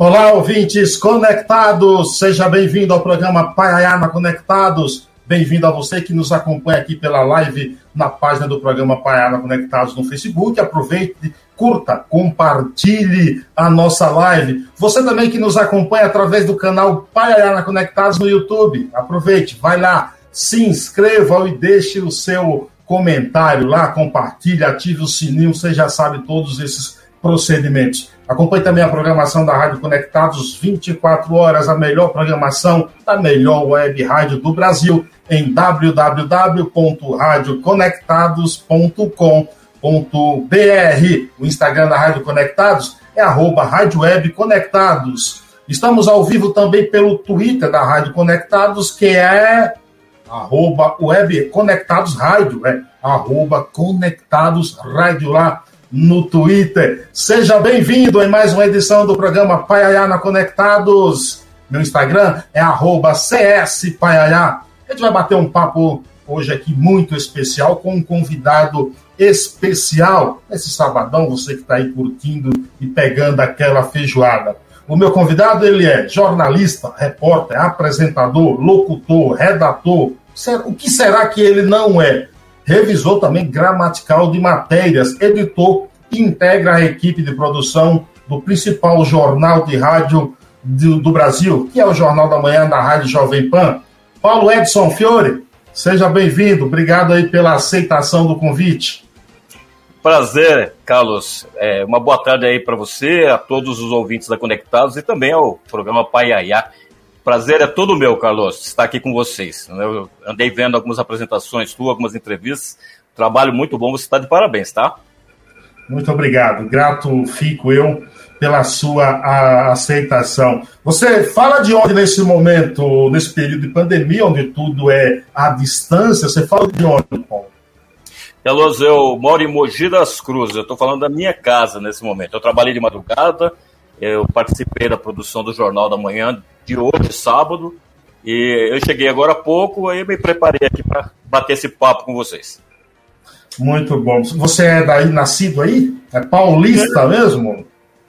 Olá, ouvintes conectados, seja bem-vindo ao programa Paiaiana Conectados. Bem-vindo a você que nos acompanha aqui pela live na página do programa Paiaiana Conectados no Facebook. Aproveite, curta, compartilhe a nossa live. Você também que nos acompanha através do canal Paiaiana Conectados no YouTube. Aproveite, vai lá, se inscreva e deixe o seu comentário lá, compartilhe, ative o sininho, você já sabe todos esses procedimentos. Acompanhe também a programação da Rádio Conectados 24 horas, a melhor programação da melhor web rádio do Brasil em www.radioconectados.com.br. O Instagram da Rádio Conectados é arroba Rádio Web Conectados. Estamos ao vivo também pelo Twitter da Rádio Conectados, que é arroba Web Conectados Rádio, é arroba Conectados Rádio lá no Twitter. Seja bem-vindo em mais uma edição do programa Paiaiana Conectados. Meu Instagram é CSPaiaiá. A gente vai bater um papo hoje aqui muito especial com um convidado especial. Esse sabadão, você que está aí curtindo e pegando aquela feijoada. O meu convidado, ele é jornalista, repórter, apresentador, locutor, redator. O que será que ele não é? revisor também gramatical de matérias, editor e integra a equipe de produção do principal jornal de rádio do, do Brasil, que é o Jornal da Manhã da Rádio Jovem Pan. Paulo Edson Fiore, seja bem-vindo. Obrigado aí pela aceitação do convite. Prazer, Carlos. É, uma boa tarde aí para você, a todos os ouvintes da Conectados e também ao programa Paiaiá prazer é todo meu, Carlos, estar aqui com vocês. Eu andei vendo algumas apresentações tuas, algumas entrevistas. Trabalho muito bom, você está de parabéns, tá? Muito obrigado. Grato fico eu pela sua aceitação. Você fala de onde nesse momento, nesse período de pandemia, onde tudo é à distância? Você fala de onde, Paulo? Carlos, eu moro em Mogi das Cruzes. Eu estou falando da minha casa nesse momento. Eu trabalhei de madrugada, eu participei da produção do Jornal da Manhã de hoje, sábado, e eu cheguei agora há pouco, aí me preparei aqui para bater esse papo com vocês. Muito bom. Você é daí nascido aí? É paulista mesmo?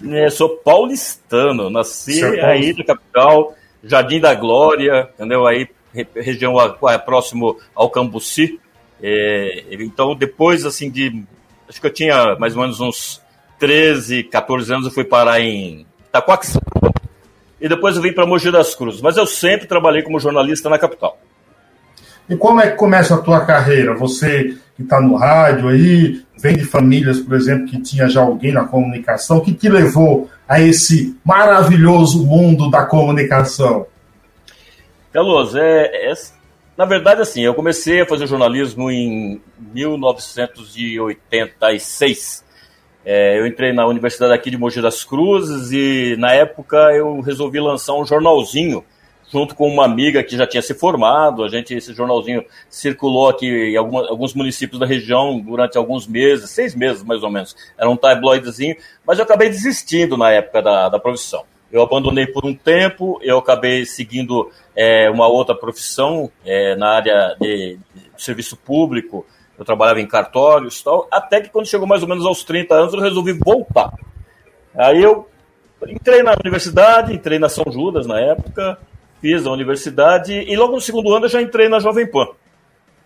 É, sou paulistano, nasci é aí na capital, Jardim da Glória, entendeu? Aí região próximo ao Cambuci. É, então depois assim de acho que eu tinha mais ou menos uns 13, 14 anos eu fui parar em Itacoaxi. E depois eu vim para Mogi das Cruzes. Mas eu sempre trabalhei como jornalista na capital. E como é que começa a tua carreira? Você que está no rádio aí, vem de famílias, por exemplo, que tinha já alguém na comunicação, que te levou a esse maravilhoso mundo da comunicação? Carlos, é, é, na verdade, assim, eu comecei a fazer jornalismo em 1986. É, eu entrei na universidade aqui de Mogi das Cruzes e na época eu resolvi lançar um jornalzinho junto com uma amiga que já tinha se formado. A gente esse jornalzinho circulou aqui em alguma, alguns municípios da região durante alguns meses, seis meses mais ou menos. Era um tabloidezinho, mas eu acabei desistindo na época da, da profissão. Eu abandonei por um tempo, eu acabei seguindo é, uma outra profissão é, na área de, de serviço público eu trabalhava em cartórios e tal, até que quando chegou mais ou menos aos 30 anos eu resolvi voltar. Aí eu entrei na universidade, entrei na São Judas na época, fiz a universidade e logo no segundo ano eu já entrei na Jovem Pan.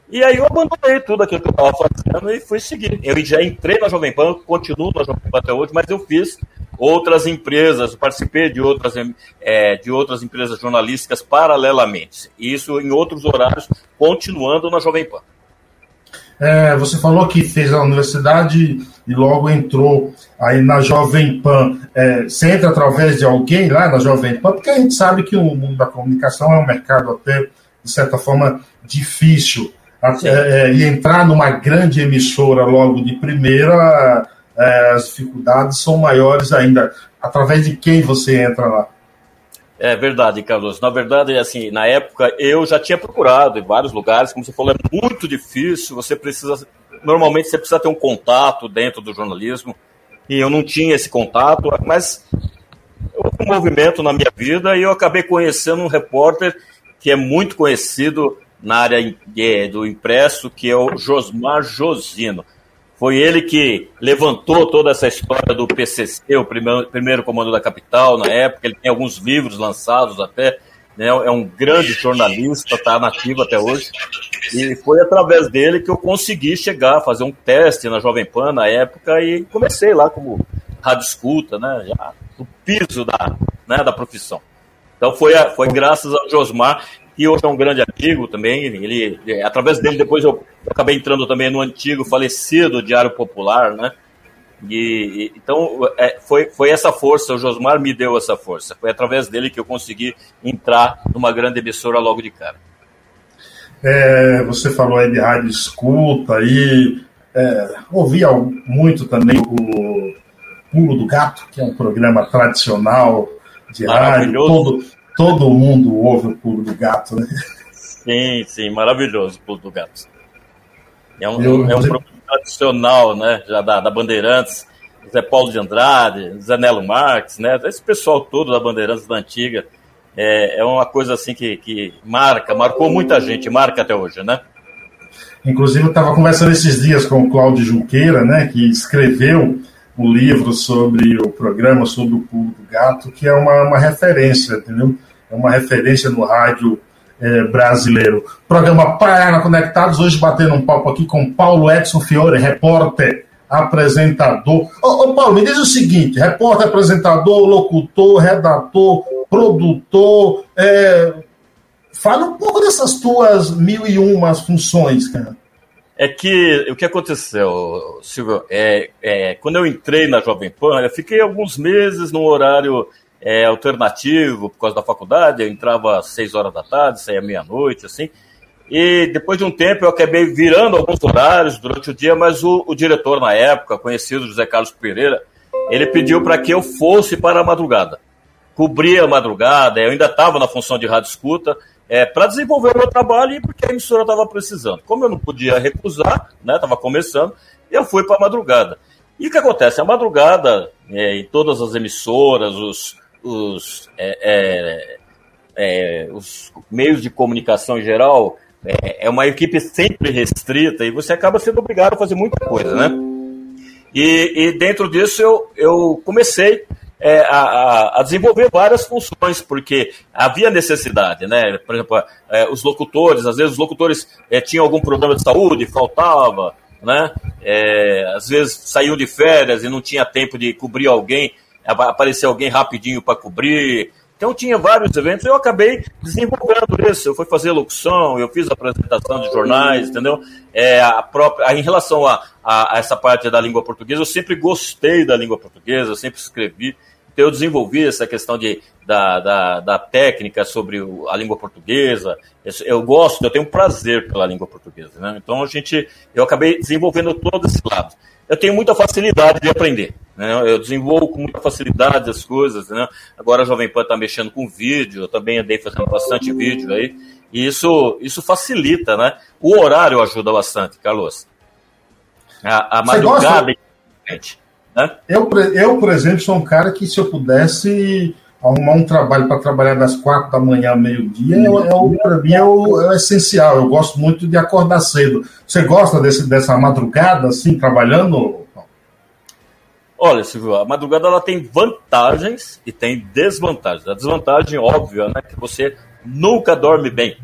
E aí eu abandonei tudo aquilo que eu estava fazendo e fui seguir. Eu já entrei na Jovem Pan, continuo na Jovem Pan até hoje, mas eu fiz outras empresas, participei de outras, é, de outras empresas jornalísticas paralelamente. Isso em outros horários, continuando na Jovem Pan. É, você falou que fez a universidade e logo entrou aí na Jovem Pan. É, você entra através de alguém lá na Jovem Pan, porque a gente sabe que o mundo da comunicação é um mercado até, de certa forma, difícil. É, é, e entrar numa grande emissora logo de primeira, é, as dificuldades são maiores ainda. Através de quem você entra lá? É verdade, Carlos. Na verdade, assim, na época eu já tinha procurado em vários lugares, como você falou, é muito difícil. Você precisa, normalmente você precisa ter um contato dentro do jornalismo e eu não tinha esse contato, mas houve um movimento na minha vida e eu acabei conhecendo um repórter que é muito conhecido na área do impresso, que é o Josmar Josino. Foi ele que levantou toda essa história do PCC, o primeiro, primeiro comando da capital, na época. Ele tem alguns livros lançados até. Né? É um grande jornalista, está nativo até hoje. E foi através dele que eu consegui chegar, fazer um teste na Jovem Pan na época e comecei lá como rádio escuta, né? Já no piso da, né, da profissão. Então foi, foi graças ao Josmar, que hoje é um grande amigo também. Ele, através dele, depois eu, eu acabei entrando também no antigo falecido Diário Popular, né? E, e, então é, foi, foi essa força, o Josmar me deu essa força. Foi através dele que eu consegui entrar numa grande emissora logo de cara. É, você falou aí de rádio escuta e é, ouvia muito também o Pulo do Gato, que é um programa tradicional de rádio. Todo, todo mundo ouve o Pulo do Gato, né? Sim, sim, maravilhoso o Pulo do Gato. É um, eu, é um programa tradicional, né? Já da, da Bandeirantes, Zé Paulo de Andrade, Zé Nelo Marques, né? Esse pessoal todo da Bandeirantes da antiga. É, é uma coisa assim que, que marca, marcou muita gente, marca até hoje, né? Inclusive, eu estava conversando esses dias com o Cláudio Junqueira, né, que escreveu o um livro sobre o programa, sobre o pulo do gato, que é uma, uma referência, entendeu? É uma referência no rádio é, brasileiro. Programa Praia Conectados, hoje batendo um papo aqui com Paulo Edson Fiore, repórter, apresentador. Ô, ô, Paulo, me diz o seguinte: repórter, apresentador, locutor, redator, produtor. É... Fala um pouco dessas tuas mil e umas funções, cara. É que o que aconteceu, Silvio, é, é, quando eu entrei na Jovem Pan, eu fiquei alguns meses num horário é, alternativo por causa da faculdade. Eu entrava às seis horas da tarde, saía meia-noite, assim. E depois de um tempo eu acabei virando alguns horários durante o dia, mas o, o diretor na época, conhecido José Carlos Pereira, ele pediu para que eu fosse para a madrugada. Cobria a madrugada, eu ainda estava na função de rádio escuta, é, para desenvolver o meu trabalho e porque a emissora estava precisando. Como eu não podia recusar, estava né, começando, eu fui para a madrugada. E o que acontece? A madrugada, é, em todas as emissoras, os, os, é, é, é os meios de comunicação em geral, é, é, uma equipe sempre restrita e você acaba sendo obrigado a fazer muita coisa, né? E, e dentro disso eu, eu comecei é, a, a, desenvolver várias funções, porque havia necessidade, né? Por exemplo, é, os locutores, às vezes os locutores é, tinham algum problema de saúde, faltava, né? É, às vezes saíam de férias e não tinha tempo de cobrir alguém, aparecia alguém rapidinho para cobrir. Então tinha vários eventos, eu acabei desenvolvendo isso. Eu fui fazer locução, eu fiz apresentação de jornais, entendeu? É, a própria, em relação a, a, a essa parte da língua portuguesa, eu sempre gostei da língua portuguesa, eu sempre escrevi. Então, eu desenvolvi essa questão de, da, da, da técnica sobre o, a língua portuguesa. Eu, eu, gosto, eu tenho prazer pela língua portuguesa. Né? Então, a gente, eu acabei desenvolvendo todo esse lado. Eu tenho muita facilidade de aprender. Né? Eu desenvolvo com muita facilidade as coisas. Né? Agora a Jovem Pan está mexendo com vídeo, eu também andei fazendo bastante vídeo aí. E isso, isso facilita, né? O horário ajuda bastante, Carlos. A, a madrugada. Gosta? Né? Eu, eu, por exemplo, sou um cara que se eu pudesse arrumar um trabalho para trabalhar das quatro da manhã ao meio-dia, é, é, para mim é o, é o, essencial. Eu gosto muito de acordar cedo. Você gosta desse, dessa madrugada, assim, trabalhando? Olha, Silvio, a madrugada ela tem vantagens e tem desvantagens. A desvantagem óbvia, né, que você nunca dorme bem.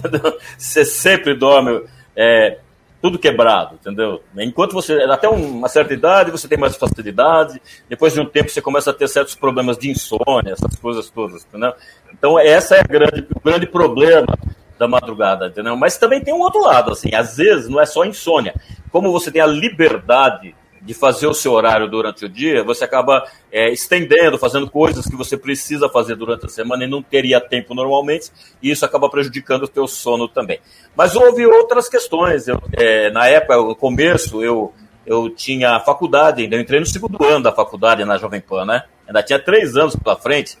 Você sempre dorme é, tudo quebrado, entendeu? Enquanto você, até uma certa idade, você tem mais facilidade, depois de um tempo você começa a ter certos problemas de insônia, essas coisas todas, entendeu? Então, essa é grande, o grande problema da madrugada, entendeu? Mas também tem um outro lado, assim, às vezes não é só insônia. Como você tem a liberdade de fazer o seu horário durante o dia, você acaba é, estendendo, fazendo coisas que você precisa fazer durante a semana e não teria tempo normalmente, e isso acaba prejudicando o teu sono também. Mas houve outras questões. Eu, é, na época, no começo, eu, eu tinha faculdade, ainda eu entrei no segundo ano da faculdade na Jovem Pan, né? Ainda tinha três anos pela frente.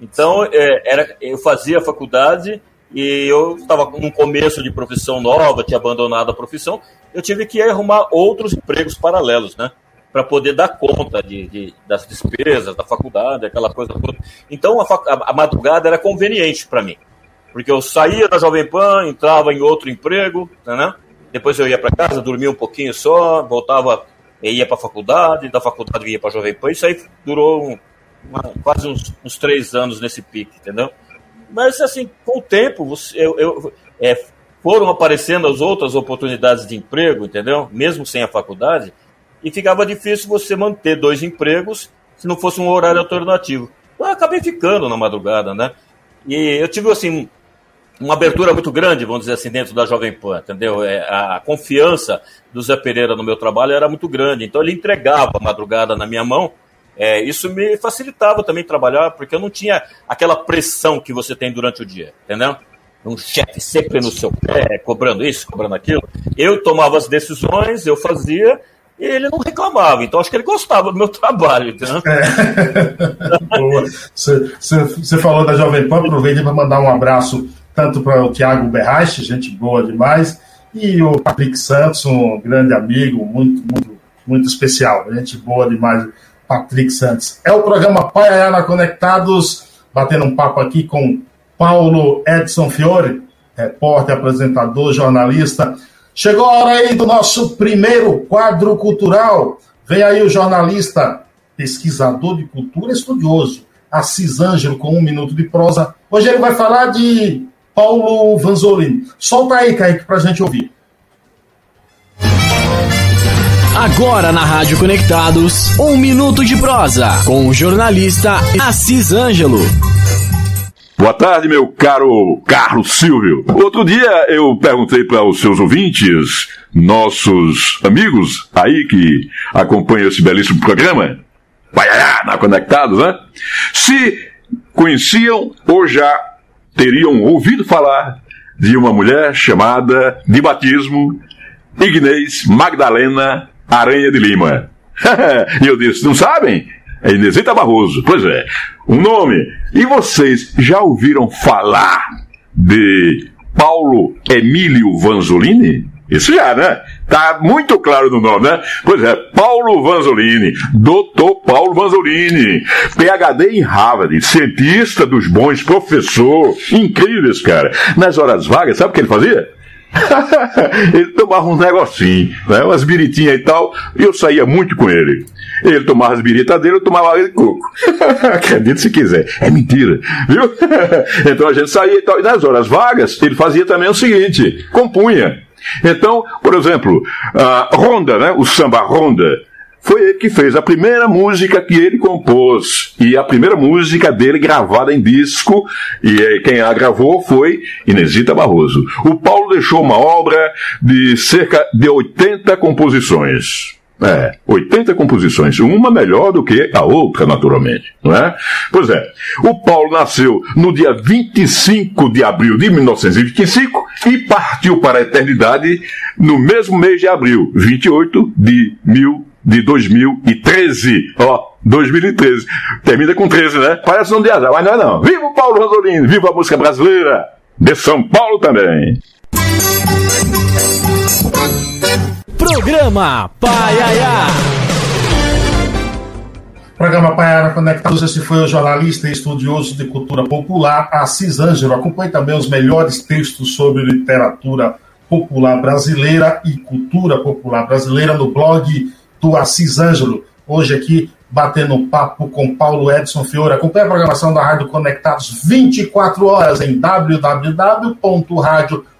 Então, é, era, eu fazia faculdade e eu estava num começo de profissão nova, tinha abandonado a profissão, eu tive que arrumar outros empregos paralelos, né? Para poder dar conta de, de, das despesas, da faculdade, aquela coisa toda. Então a, a, madrugada era conveniente para mim, porque eu saía da Jovem Pan, entrava em outro emprego, né? Depois eu ia para casa, dormia um pouquinho só, voltava ia para a faculdade, da faculdade ia para a Jovem Pan, isso aí durou um, uma, quase uns, uns, três anos nesse pique, entendeu? Mas, assim, com o tempo, você, eu, eu é, foram aparecendo as outras oportunidades de emprego, entendeu? Mesmo sem a faculdade, e ficava difícil você manter dois empregos se não fosse um horário alternativo. Então, eu acabei ficando na madrugada, né? E eu tive, assim, uma abertura muito grande, vamos dizer assim, dentro da Jovem Pan, entendeu? É, a confiança do Zé Pereira no meu trabalho era muito grande, então ele entregava a madrugada na minha mão, é, isso me facilitava também trabalhar, porque eu não tinha aquela pressão que você tem durante o dia, entendeu? Um chefe sempre no seu pé, cobrando isso, cobrando aquilo. Eu tomava as decisões, eu fazia, e ele não reclamava. Então acho que ele gostava do meu trabalho. Entendeu? É. Você falou da Jovem Pan, aproveitei para mandar um abraço tanto para o Tiago Berrache, gente boa demais, e o Patrick Santos, um grande amigo, muito, muito, muito especial, gente boa demais, Patrick Santos. É o programa Paiana Conectados, batendo um papo aqui com Paulo Edson Fiore, repórter, apresentador, jornalista. Chegou a hora aí do nosso primeiro quadro cultural. Vem aí o jornalista, pesquisador de cultura estudioso, Assis Ângelo, com um minuto de prosa. Hoje ele vai falar de Paulo Vanzolini. Solta aí, Kaique, pra gente ouvir. Agora na Rádio Conectados, um minuto de prosa com o jornalista Assis Ângelo. Boa tarde, meu caro Carlos Silvio. Outro dia eu perguntei para os seus ouvintes, nossos amigos aí que acompanham esse belíssimo programa, na Conectados, né? Se conheciam ou já teriam ouvido falar de uma mulher chamada, de batismo, Ignez Magdalena Aranha de Lima. e eu disse: não sabem? É Inesita Barroso. Pois é, um nome. E vocês já ouviram falar de Paulo Emílio Vanzolini? Isso já, né? Tá muito claro no nome, né? Pois é, Paulo Vanzolini, doutor Paulo Vanzolini, PhD em Harvard, cientista dos bons, professor, incrível esse cara. Nas horas vagas, sabe o que ele fazia? ele tomava um negocinho, né? umas biritinhas e tal, e eu saía muito com ele. Ele tomava as biritas dele, eu tomava água de coco. Acredite se quiser. É mentira, viu? então a gente saía e tal. E nas horas vagas, ele fazia também o seguinte: compunha. Então, por exemplo, a Ronda, né, o samba Ronda, foi ele que fez a primeira música que ele compôs. E a primeira música dele gravada em disco, e quem a gravou foi Inesita Barroso. O Paulo deixou uma obra de cerca de 80 composições. É, 80 composições, uma melhor do que a outra, naturalmente, não é? Pois é, o Paulo nasceu no dia 25 de abril de 1925 e partiu para a eternidade no mesmo mês de abril, 28 de, mil, de 2013. Ó, 2013. Termina com 13, né? Parece um dia, mas não é não. Viva o Paulo Rosolino, viva a música brasileira! De São Paulo também! Programa Paiaiá. Programa Paiara Conectados, esse foi o jornalista e estudioso de cultura popular, Assis Ângelo. Acompanhe também os melhores textos sobre literatura popular brasileira e cultura popular brasileira no blog do Assis Ângelo. Hoje aqui, batendo papo com Paulo Edson Fiore. Acompanhe a programação da Rádio Conectados 24 horas em www.radioconectados.com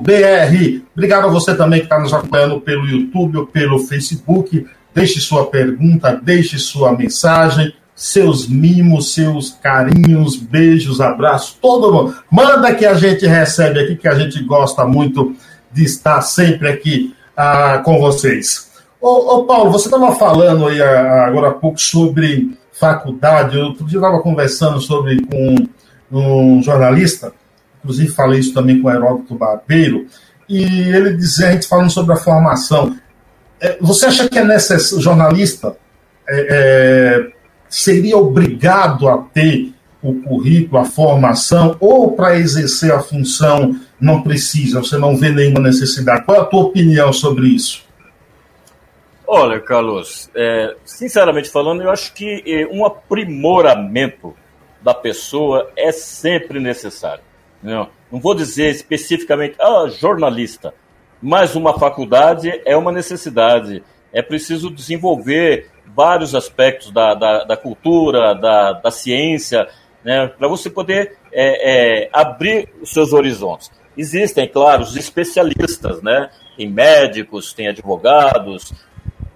br Obrigado a você também que está nos acompanhando pelo YouTube ou pelo Facebook. Deixe sua pergunta, deixe sua mensagem, seus mimos, seus carinhos, beijos, abraços, todo mundo. Manda que a gente recebe aqui, que a gente gosta muito de estar sempre aqui ah, com vocês. Ô, ô Paulo, você estava falando aí ah, agora há pouco sobre faculdade. Outro dia eu estava conversando sobre com um jornalista inclusive falei isso também com o Heródoto Barbeiro, e ele dizia, a gente falando sobre a formação, é, você acha que é necessário, jornalista é, é, seria obrigado a ter o currículo, a formação, ou para exercer a função não precisa, você não vê nenhuma necessidade? Qual é a tua opinião sobre isso? Olha, Carlos, é, sinceramente falando, eu acho que é, um aprimoramento da pessoa é sempre necessário. Não, não vou dizer especificamente, ah, jornalista. Mas uma faculdade é uma necessidade. É preciso desenvolver vários aspectos da, da, da cultura, da, da ciência, né, para você poder é, é, abrir os seus horizontes. Existem, claro, os especialistas, né? Tem médicos, tem advogados,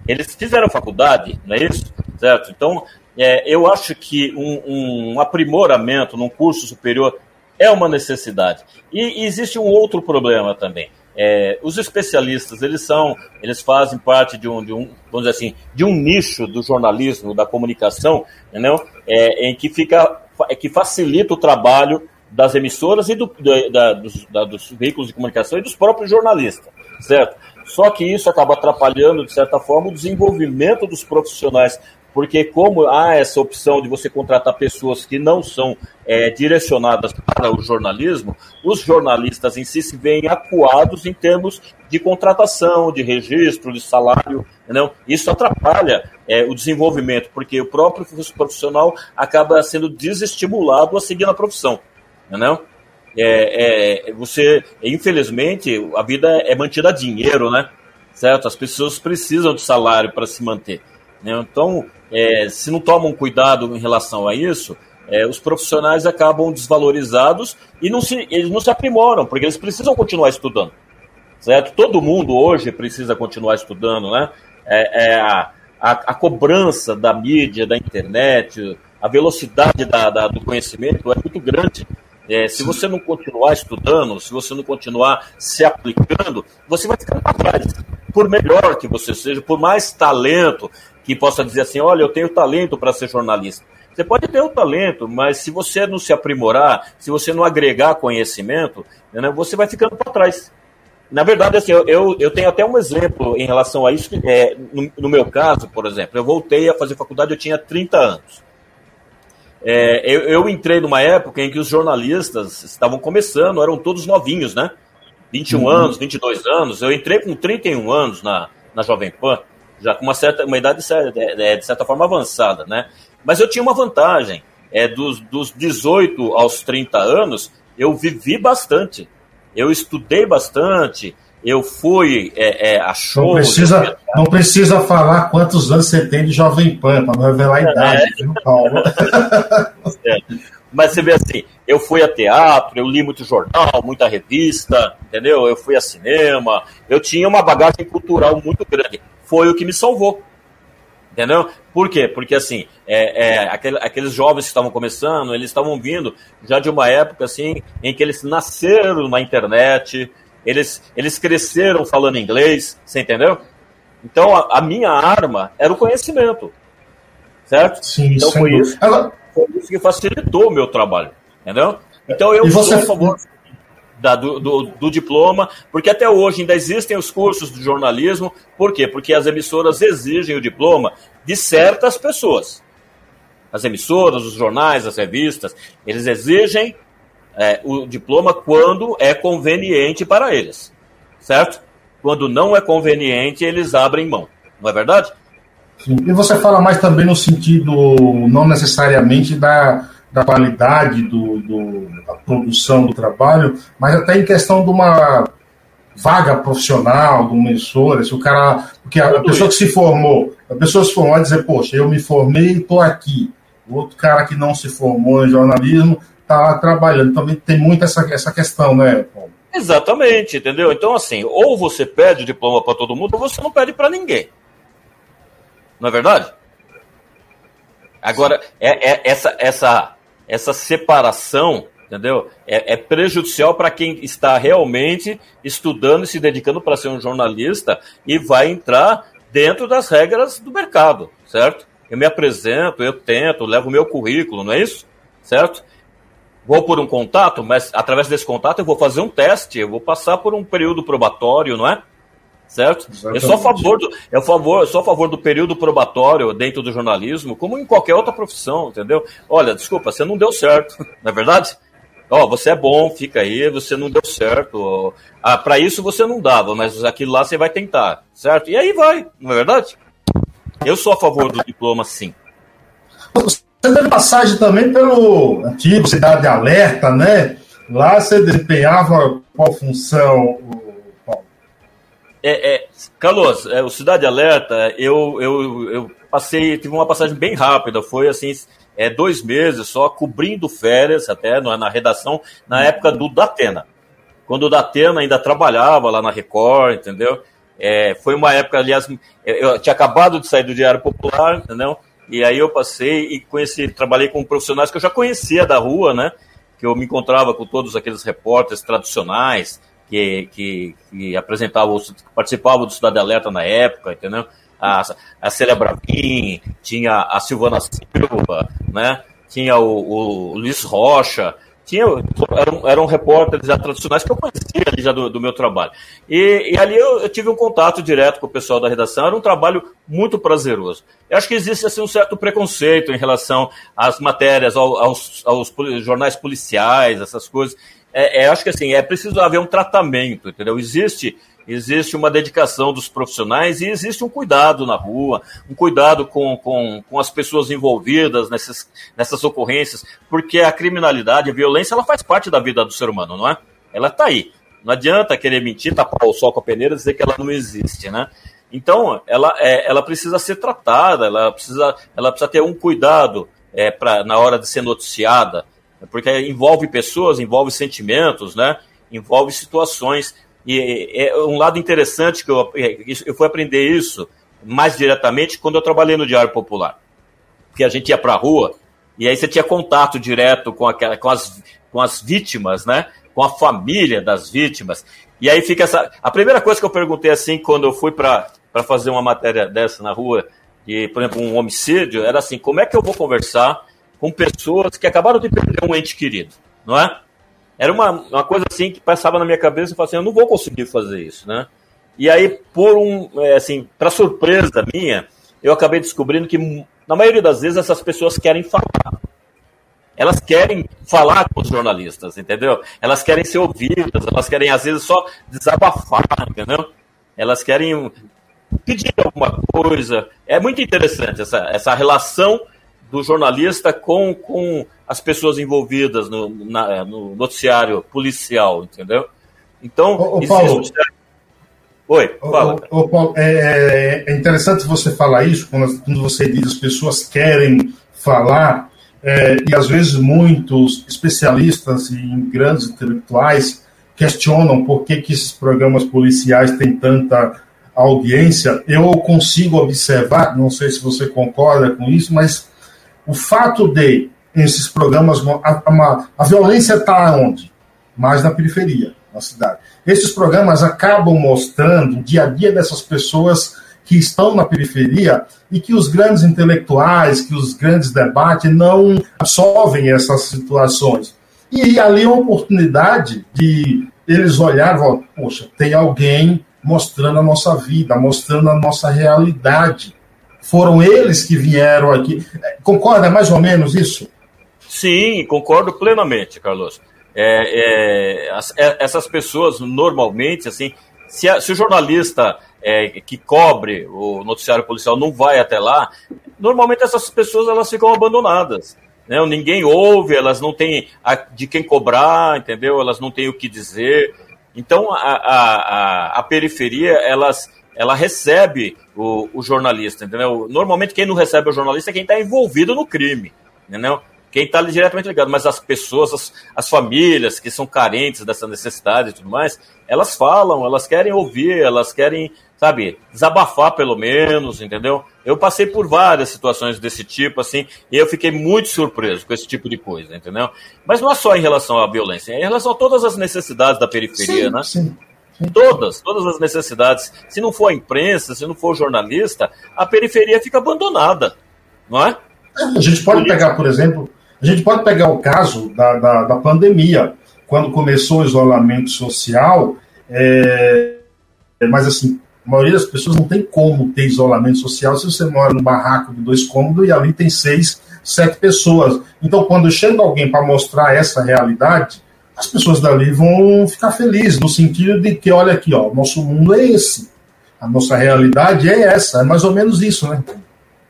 eles fizeram faculdade, não é isso? Certo? Então, é, eu acho que um, um, aprimoramento num curso superior é uma necessidade. E, existe um outro problema também. É, os especialistas, eles são, eles fazem parte de um, de um, vamos dizer assim, de um nicho do jornalismo, da comunicação, entendeu? É, em que fica, é, que facilita o trabalho das emissoras e do, da, dos, da, dos veículos de comunicação e dos próprios jornalistas, certo? Só que isso acaba atrapalhando, de certa forma, o desenvolvimento dos profissionais porque como há essa opção de você contratar pessoas que não são é, direcionadas para o jornalismo, os jornalistas em si se veem acuados em termos de contratação, de registro, de salário, entendeu? Isso atrapalha é, o desenvolvimento, porque o próprio profissional acaba sendo desestimulado a seguir na profissão, entendeu? É, é, você, infelizmente, a vida é mantida a dinheiro, né? Certo? As pessoas precisam de salário para se manter. Né? Então, é, se não tomam cuidado em relação a isso, é, os profissionais acabam desvalorizados e não se, eles não se aprimoram, porque eles precisam continuar estudando. Certo? Todo mundo hoje precisa continuar estudando, né? É, é a, a, a, cobrança da mídia, da internet, a velocidade da, da, do conhecimento é muito grande. É, se você não continuar estudando, se você não continuar se aplicando, você vai ficar para trás. Por melhor que você seja, por mais talento que possa dizer assim: olha, eu tenho talento para ser jornalista. Você pode ter o talento, mas se você não se aprimorar, se você não agregar conhecimento, né, você vai ficando para trás. Na verdade, assim, eu, eu tenho até um exemplo em relação a isso. É, no, no, meu caso, por exemplo, eu voltei a fazer faculdade, eu tinha 30 anos. É, eu, eu, entrei numa época em que os jornalistas estavam começando, eram todos novinhos, né? 21 uhum. anos, 22 anos. Eu entrei com 31 anos na, na Jovem Pan já com uma certa uma idade de, de certa forma avançada, né? Mas eu tinha uma vantagem, é dos, dos 18 aos 30 anos, eu vivi bastante. Eu estudei bastante, eu fui é, é, a show. Não precisa, não precisa falar quantos anos você tem de Jovem Pan, para não revelar a idade, é. viu, Paulo? É. Mas você vê assim, eu fui a teatro, eu li muito jornal, muita revista, entendeu? Eu fui a cinema, eu tinha uma bagagem cultural muito grande foi o que me salvou. Entendeu? Por quê? Porque assim, é, é, aquele, aqueles jovens que estavam começando, eles estavam vindo já de uma época assim em que eles nasceram na internet, eles, eles cresceram falando inglês, você entendeu? Então a, a minha arma era o conhecimento. Certo? Sim, então foi isso, foi isso que facilitou o meu trabalho. Entendeu? Então eu e você... sou a favor da, do, do, do, diploma, porque até hoje ainda existem os cursos de jornalismo. Por quê? Porque as emissoras exigem o diploma de certas pessoas. As emissoras, os jornais, as revistas, eles exigem é, o diploma quando é conveniente para eles, certo? Quando não é conveniente, eles abrem mão, não é verdade? Sim. E você fala mais também no sentido, não necessariamente da da qualidade do, do, da produção do trabalho, mas até em questão de uma vaga profissional, de uma emissora, se o cara. Porque a, pessoa que se formou, a pessoa se formou a dizer, poxa, eu me formei e estou aqui. O outro cara que não se formou em jornalismo está lá trabalhando. Também tem muito essa, essa questão, né, Paulo? Exatamente, entendeu? Então, assim, ou você pede o diploma para todo mundo, ou você não pede para ninguém. Não é verdade? Agora, é, é, essa, essa essa separação, entendeu? É, é prejudicial para quem está realmente estudando e se dedicando para ser um jornalista e vai entrar dentro das regras do mercado, certo? Eu me apresento, eu tento, levo meu currículo, não é isso? Certo? Vou por um contato, mas através desse contato eu vou fazer um teste, eu vou passar por um período probatório, não é? Certo? Exatamente. Eu sou a favor do, eu favor, eu sou a favor do período probatório dentro do jornalismo, como em qualquer outra profissão, entendeu? Olha, desculpa, você não deu certo, não é verdade? Ó, oh, você é bom, fica aí, você não deu certo. Ah, para isso você não dava, mas aquilo lá você vai tentar, certo? E aí vai, não é verdade? Eu sou a favor do diploma, sim. Você teve passagem também pelo antigo Cidade Alerta, né? Lá você desempenhava qual função? É, é, Carlos, é, o Cidade Alerta, eu, eu, eu passei, tive uma passagem bem rápida, foi assim, é, dois meses só, cobrindo férias, até na, na redação, na época do Datena. Quando o Datena ainda trabalhava lá na Record, entendeu? É, foi uma época, aliás, eu tinha acabado de sair do Diário Popular, entendeu? E aí eu passei e conheci, trabalhei com profissionais que eu já conhecia da rua, né? Que eu me encontrava com todos aqueles repórteres tradicionais que, que, que apresentavam, participavam do Cidade Alerta na época, entendeu? A, a Célia Bravin, tinha a Silvana Silva, né? Tinha o, o Luiz Rocha, tinha, eram, eram repórteres já tradicionais que eu conhecia ali já do, do meu trabalho. E, e ali eu, eu, tive um contato direto com o pessoal da redação, era um trabalho muito prazeroso. Eu acho que existe assim, um certo preconceito em relação às matérias, aos, aos jornais policiais, essas coisas. É, é, acho que assim, é preciso haver um tratamento, entendeu? Existe existe uma dedicação dos profissionais e existe um cuidado na rua, um cuidado com, com, com as pessoas envolvidas nessas, nessas ocorrências, porque a criminalidade, a violência, ela faz parte da vida do ser humano, não é? Ela está aí. Não adianta querer mentir, tapar o sol com a peneira e dizer que ela não existe, né? Então, ela, é, ela precisa ser tratada, ela precisa, ela precisa ter um cuidado é, pra, na hora de ser noticiada, porque envolve pessoas, envolve sentimentos, né? envolve situações e é um lado interessante que eu, é, eu fui aprender isso mais diretamente quando eu trabalhei no Diário Popular. Porque a gente ia para a rua e aí você tinha contato direto com, aquela, com, as, com as vítimas, né? Com a família das vítimas. E aí fica essa. A primeira coisa que eu perguntei assim, quando eu fui para fazer uma matéria dessa na rua, de, por exemplo, um homicídio, era assim: como é que eu vou conversar com pessoas que acabaram de perder um ente querido? Não é? Era uma, uma coisa assim que passava na minha cabeça e falava assim, eu não vou conseguir fazer isso, né? E aí, por um, é, assim, para surpresa minha, eu acabei descobrindo que, na maioria das vezes, essas pessoas querem falar. Elas querem falar com os jornalistas, entendeu? Elas querem ser ouvidas, elas querem, às vezes, só desabafar, entendeu? Elas querem pedir alguma coisa. É muito interessante essa, essa relação do jornalista com, com as pessoas envolvidas no, na, no noticiário policial, entendeu? Então, ô, ô, Paulo, Oi, fala. Ô, ô, Paulo, é, é, interessante você falar isso, quando, quando você diz as pessoas querem falar, é, e às vezes muitos especialistas e grandes intelectuais questionam por que, que esses programas policiais têm tanta audiência. Eu consigo observar, não sei se você concorda com isso, mas o fato de esses programas, a, a, a violência está onde? Mais na periferia, na cidade. Esses programas acabam mostrando o dia a dia dessas pessoas que estão na periferia e que os grandes intelectuais, que os grandes debates não absorvem essas situações. E ali é uma oportunidade de eles olharem poxa, tem alguém mostrando a nossa vida, mostrando a nossa realidade. Foram eles que vieram aqui. Concorda mais ou menos isso? Sim, concordo plenamente, Carlos. É, é, é, essas pessoas normalmente, assim, se, a, se o jornalista é, que cobre o noticiário policial não vai até lá, normalmente essas pessoas elas ficam abandonadas. Né? Ninguém ouve, elas não têm a, de quem cobrar, entendeu? Elas não têm o que dizer. Então a, a, a periferia elas ela recebe o, o, jornalista, entendeu? Normalmente quem não recebe o jornalista é quem está envolvido no crime, entendeu? Quem está diretamente ligado, mas as pessoas, as, as, famílias que são carentes dessa necessidade e tudo mais, elas falam, elas querem ouvir, elas querem, sabe, desabafar pelo menos, entendeu? Eu passei por várias situações desse tipo, assim, e eu fiquei muito surpreso com esse tipo de coisa, entendeu? Mas não é só em relação à violência, é em relação a todas as necessidades da periferia, sim, né? Sim. Todas, todas as necessidades. Se não for a imprensa, se não for o jornalista, a periferia fica abandonada, não é? A gente pode pegar, por exemplo, a gente pode pegar o caso da, da, da pandemia, quando começou o isolamento social, é, mas assim, a maioria das pessoas não tem como ter isolamento social se você mora num barraco de dois cômodos e ali tem seis, sete pessoas. Então, quando chega alguém para mostrar essa realidade, as pessoas dali vão ficar felizes, no sentido de que, olha aqui, ó, nosso mundo é esse. A nossa realidade é essa, é mais ou menos isso, né?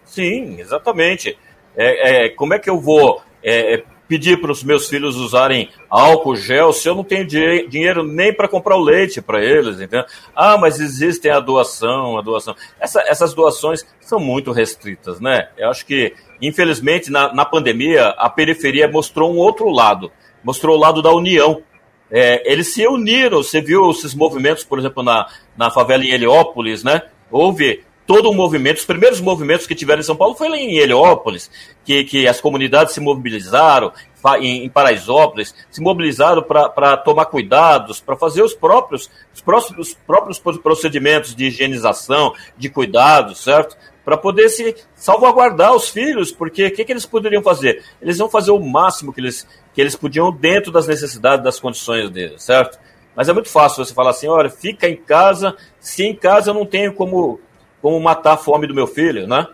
Sim, exatamente. É, é como é que eu vou é, é pedir para os meus filhos usarem álcool gel se eu não tenho dinheiro nem para comprar o leite para eles, entendeu? Ah, mas existem a doação, a doação. Essa, essas doações são muito restritas, né? Eu acho que, infelizmente, na, na pandemia, a periferia mostrou um outro lado, mostrou o lado da união. É, eles se uniram, você viu esses movimentos, por exemplo, na, na favela em Heliópolis, né? Houve todo o movimento, os primeiros movimentos que tiveram em São Paulo foi lá em Heliópolis, que, que as comunidades se mobilizaram, em, em Paraisópolis, se mobilizaram para tomar cuidados, para fazer os próprios, os próprios, os próprios procedimentos de higienização, de cuidados, certo? Para poder se salvaguardar os filhos, porque o que, que eles poderiam fazer? Eles vão fazer o máximo que eles, que eles podiam dentro das necessidades, das condições deles, certo? Mas é muito fácil você falar assim, olha, fica em casa, se em casa eu não tenho como como matar a fome do meu filho, né?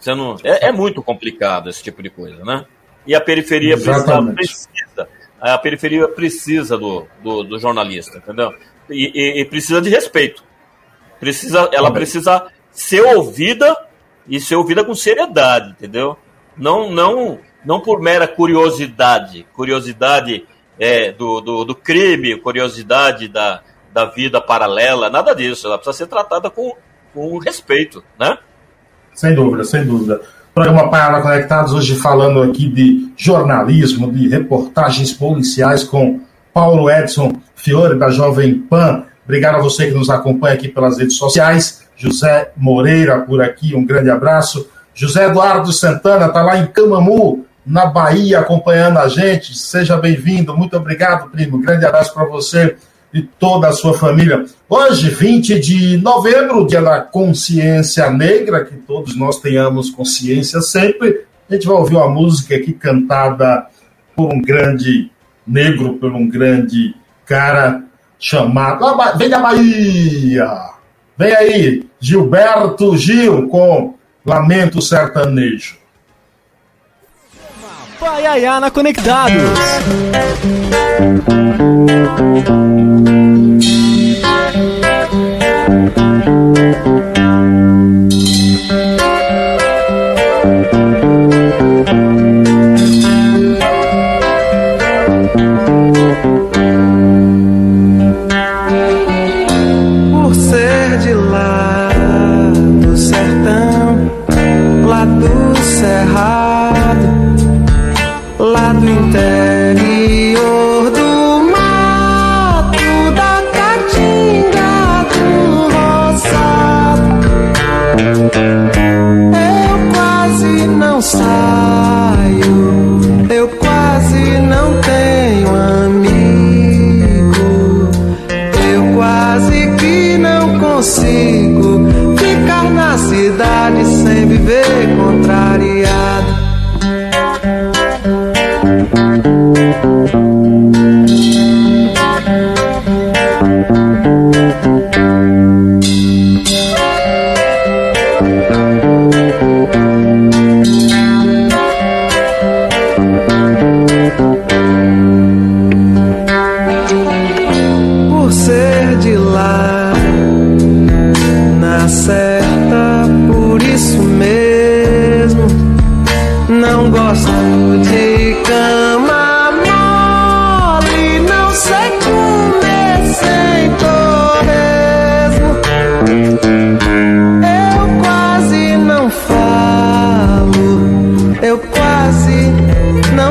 Você não, é, é muito complicado esse tipo de coisa, né? E a periferia precisa, precisa, a periferia precisa do, do, do jornalista, entendeu? E, e, e, precisa de respeito. Precisa, ela precisa ser ouvida e ser ouvida com seriedade, entendeu? Não, não, não por mera curiosidade, curiosidade é, do, do, do crime, curiosidade da, da vida paralela, nada disso. Ela precisa ser tratada com com respeito, né? Sem dúvida, sem dúvida. Programa Palavra Conectados, hoje falando aqui de jornalismo, de reportagens policiais com Paulo Edson Fiore, da Jovem Pan. Obrigado a você que nos acompanha aqui pelas redes sociais. José Moreira por aqui, um grande abraço. José Eduardo Santana está lá em Camamu, na Bahia, acompanhando a gente. Seja bem-vindo. Muito obrigado, primo. Grande abraço para você e toda a sua família. Hoje, 20 de novembro, dia da consciência negra, que todos nós tenhamos consciência sempre. A gente vai ouvir uma música aqui cantada por um grande negro, por um grande cara chamado. Vem da Bahia! Vem aí, Gilberto Gil com Lamento Sertanejo. Paiaiana Conectados.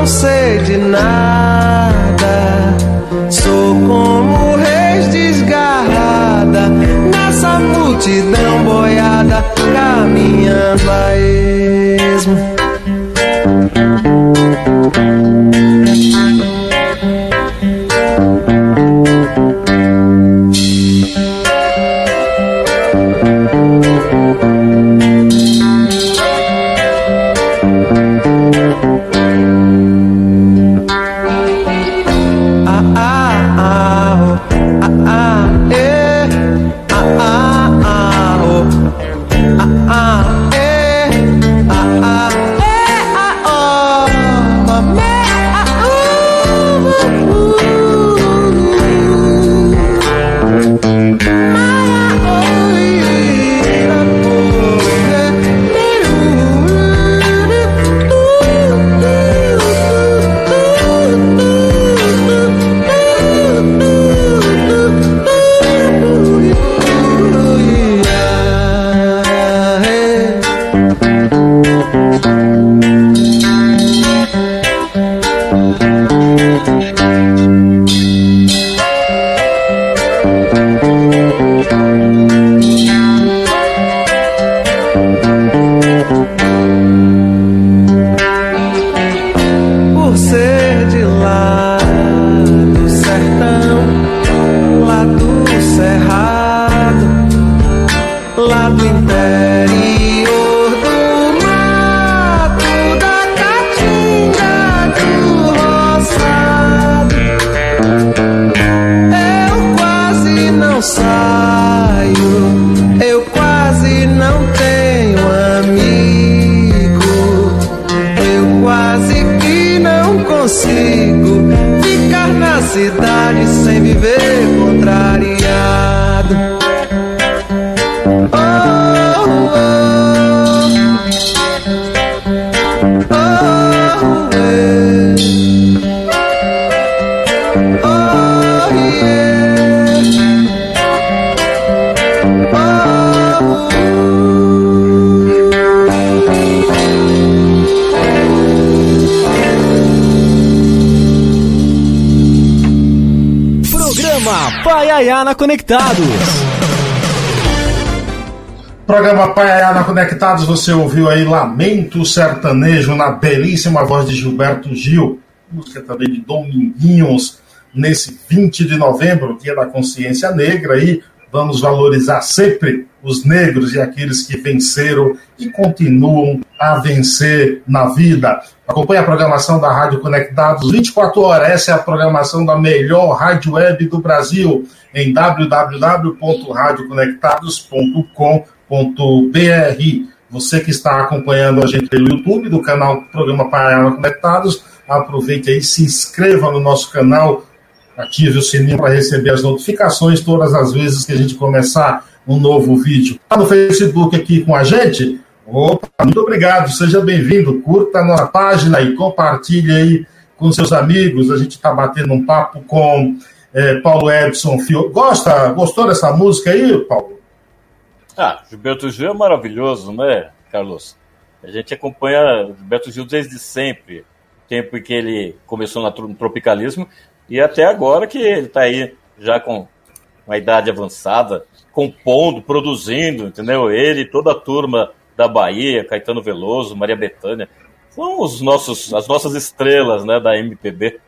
sei de nada. Sou como reis desgarrada nessa multidão boiada, caminhando a esmo. Conectados. Programa Paiayana Conectados, você ouviu aí Lamento Sertanejo na belíssima voz de Gilberto Gil, música também de Dominguinhos, nesse 20 de novembro, dia da consciência negra, aí vamos valorizar sempre os negros e aqueles que venceram e continuam a vencer na vida. Acompanhe a programação da Rádio Conectados 24 horas. Essa é a programação da melhor rádio web do Brasil em www.radioconectados.com.br. Você que está acompanhando a gente pelo YouTube do canal Programa Paraná Conectados, aproveite aí, se inscreva no nosso canal, ative o sininho para receber as notificações todas as vezes que a gente começar um novo vídeo. Está no Facebook aqui com a gente? Opa, muito obrigado, seja bem-vindo. Curta a nossa página e compartilhe aí com seus amigos. A gente está batendo um papo com é, Paulo Edson Fio. Gosta, gostou dessa música aí, Paulo? Ah, Gilberto Gil é maravilhoso, né, Carlos? A gente acompanha Gilberto Gil desde sempre, tempo em que ele começou no tropicalismo, e até agora que ele está aí já com uma idade avançada, compondo, produzindo, entendeu? Ele e toda a turma da Bahia, Caetano Veloso, Maria Bethânia, são os nossos, as nossas estrelas né, da MPB.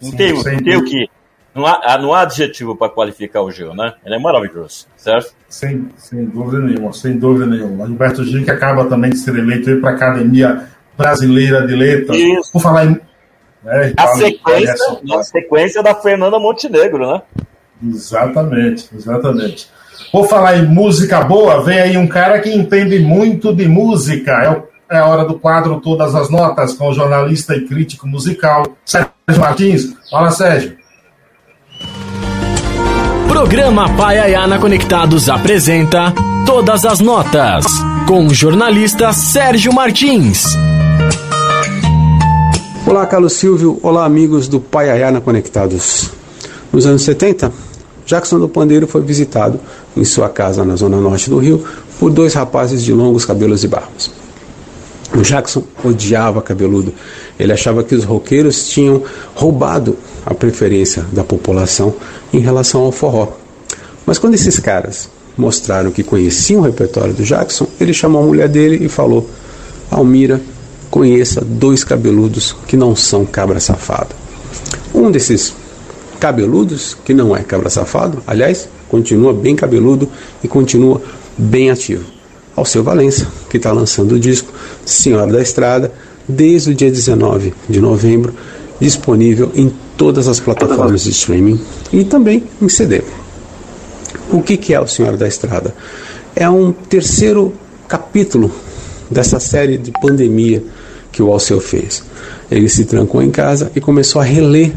Não, sim, tem, não tem o que não há, não há adjetivo para qualificar o Gil, né? Ele é maravilhoso, certo? Sem, sem dúvida nenhuma, sem dúvida nenhuma. Gilberto Gil, que acaba também de ser eleito para a Academia Brasileira de Letras. Isso. Por falar em. Né, a, sequência, a sequência da Fernanda Montenegro, né? Exatamente, exatamente. Vou falar em música boa, vem aí um cara que entende muito de música. É, o, é a hora do quadro Todas as Notas, com o jornalista e crítico musical Sérgio Martins. Fala, Sérgio. Programa Paiayana Conectados apresenta Todas as Notas, com o jornalista Sérgio Martins. Olá, Carlos Silvio. Olá, amigos do Paiayana Conectados. Nos anos 70, Jackson do Pandeiro foi visitado em sua casa na zona norte do Rio por dois rapazes de longos cabelos e barbas. O Jackson odiava cabeludo. Ele achava que os roqueiros tinham roubado a preferência da população em relação ao forró. Mas quando esses caras mostraram que conheciam o repertório do Jackson, ele chamou a mulher dele e falou: Almira, conheça dois cabeludos que não são cabra safada. Um desses cabeludos, que não é cabra safado, aliás, continua bem cabeludo e continua bem ativo. Ao seu Valença, que está lançando o disco Senhora da Estrada, desde o dia 19 de novembro, disponível em todas as plataformas de streaming e também em CD. O que, que é o Senhor da Estrada? É um terceiro capítulo dessa série de pandemia que o Alceu fez. Ele se trancou em casa e começou a reler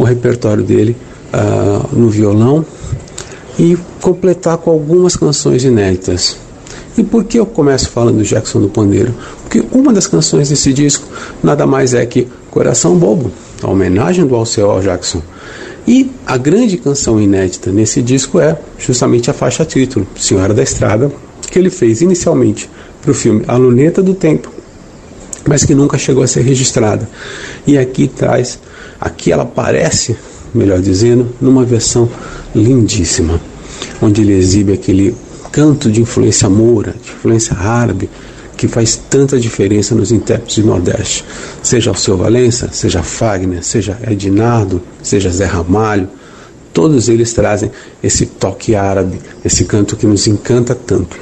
o repertório dele uh, no violão e completar com algumas canções inéditas. E por que eu começo falando do Jackson do Pandeiro? Porque uma das canções desse disco nada mais é que Coração Bobo, a homenagem do Alceu ao Jackson. E a grande canção inédita nesse disco é justamente a faixa título, Senhora da Estrada, que ele fez inicialmente para o filme A Luneta do Tempo, mas que nunca chegou a ser registrada. E aqui traz, aqui ela aparece, melhor dizendo, numa versão lindíssima, onde ele exibe aquele canto de influência moura, de influência árabe, que faz tanta diferença nos intérpretes do Nordeste, seja o seu Valença, seja Fagner, seja Ednardo, seja Zé Ramalho, todos eles trazem esse toque árabe, esse canto que nos encanta tanto.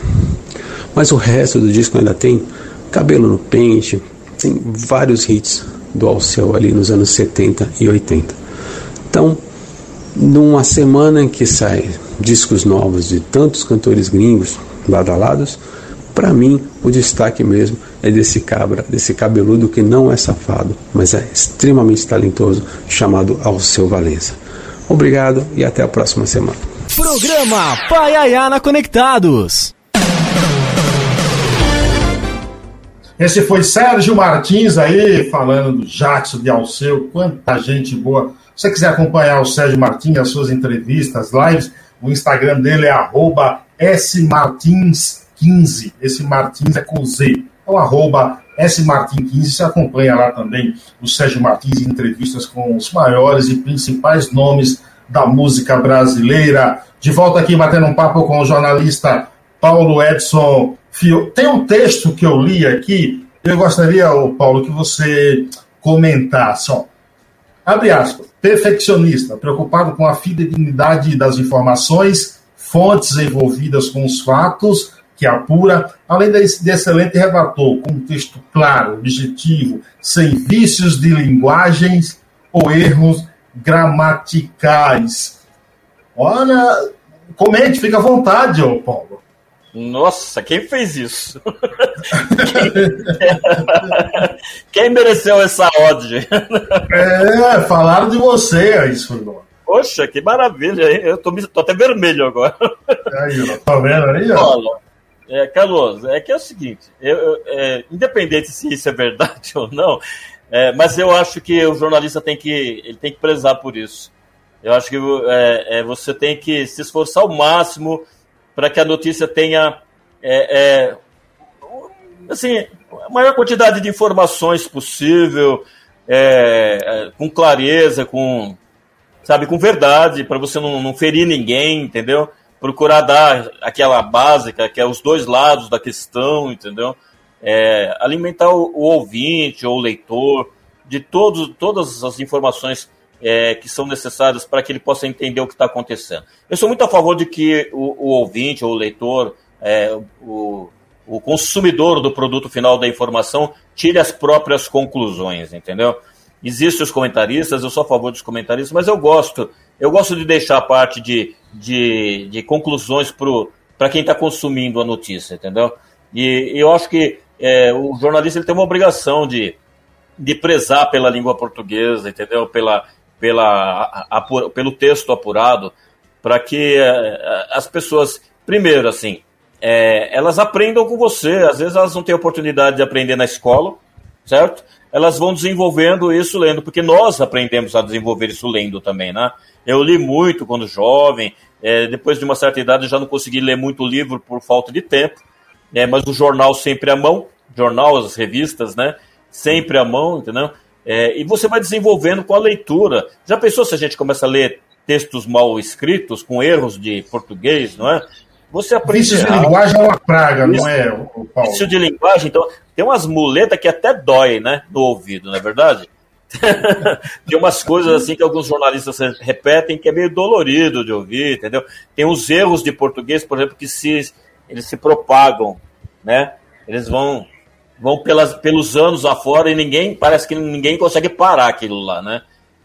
Mas o resto do disco ainda tem Cabelo no Pente, tem vários hits do Alceu ali nos anos 70 e 80. Então, numa semana em que saem discos novos de tantos cantores gringos badalados, para mim, o destaque mesmo é desse cabra, desse cabeludo que não é safado, mas é extremamente talentoso, chamado Alceu Valença. Obrigado e até a próxima semana. Programa Paiaiana Conectados. Esse foi Sérgio Martins aí, falando do Jackson de Alceu. Quanta gente boa. Se você quiser acompanhar o Sérgio Martins, as suas entrevistas, lives, o Instagram dele é smartins15. Esse Martins é com Z. Então, arroba smartins15. Você acompanha lá também o Sérgio Martins em entrevistas com os maiores e principais nomes da música brasileira. De volta aqui batendo um papo com o jornalista Paulo Edson Fio. Tem um texto que eu li aqui, eu gostaria, Paulo, que você comentasse. Ó. Abre aspas. Perfeccionista, preocupado com a fidelidade das informações, fontes envolvidas com os fatos que apura, além de excelente redator, com um texto claro, objetivo, sem vícios de linguagens ou erros gramaticais. Olha, comente, fica à vontade, ô Paulo. Nossa, quem fez isso? quem... mereceu essa odd? é, falaram de você aí, Surdon. Poxa, que maravilha, hein? Eu tô, tô até vermelho agora. Aí, ó, tá vendo aí, ó? Olha, é, Carlos, é que é o seguinte, eu, eu, é, independente se isso é verdade ou não, é, mas eu acho que o jornalista tem que, ele tem que prezar por isso. Eu acho que é, é, você tem que se esforçar ao máximo para que a notícia tenha é, é, assim, a maior quantidade de informações possível, é, é com clareza, com sabe, com verdade, para você não, não, ferir ninguém, entendeu? Procurar dar aquela básica, que é os dois lados da questão, entendeu? É, alimentar o, o, ouvinte ou o leitor de todos, todas as informações é, que são necessárias para que ele possa entender o que está acontecendo. Eu sou muito a favor de que o, o ouvinte ou o leitor, é, o, o consumidor do produto final da informação, tire as próprias conclusões, entendeu? Existem os comentaristas, eu sou a favor dos comentaristas, mas eu gosto, eu gosto de deixar a parte de, de, de conclusões para quem está consumindo a notícia, entendeu? E eu acho que é, o jornalista ele tem uma obrigação de, de prezar pela língua portuguesa, entendeu? Pela, pela, pelo texto apurado, para que é, as pessoas, primeiro, assim, é, elas aprendam com você. Às vezes elas não têm oportunidade de aprender na escola, certo? Elas vão desenvolvendo isso lendo, porque nós aprendemos a desenvolver isso lendo também, né? Eu li muito quando jovem, é, depois de uma certa idade já não consegui ler muito livro por falta de tempo, é, mas o jornal sempre à mão, jornal, as revistas, né? Sempre à mão, entendeu? É, e você vai desenvolvendo com a leitura. Já pensou se a gente começa a ler textos mal escritos, com erros de português, não é? Você aprende. Vício de linguagem é uma praga, não é, Paulo? Vício de linguagem, então, tem umas muletas que até dói, né, no ouvido, não é verdade? tem umas coisas assim que alguns jornalistas repetem que é meio dolorido de ouvir, entendeu? Tem uns erros de português, por exemplo, que se, eles se propagam, né? Eles vão vão pelas, pelos anos afora e ninguém, parece que ninguém consegue parar aquilo lá, né?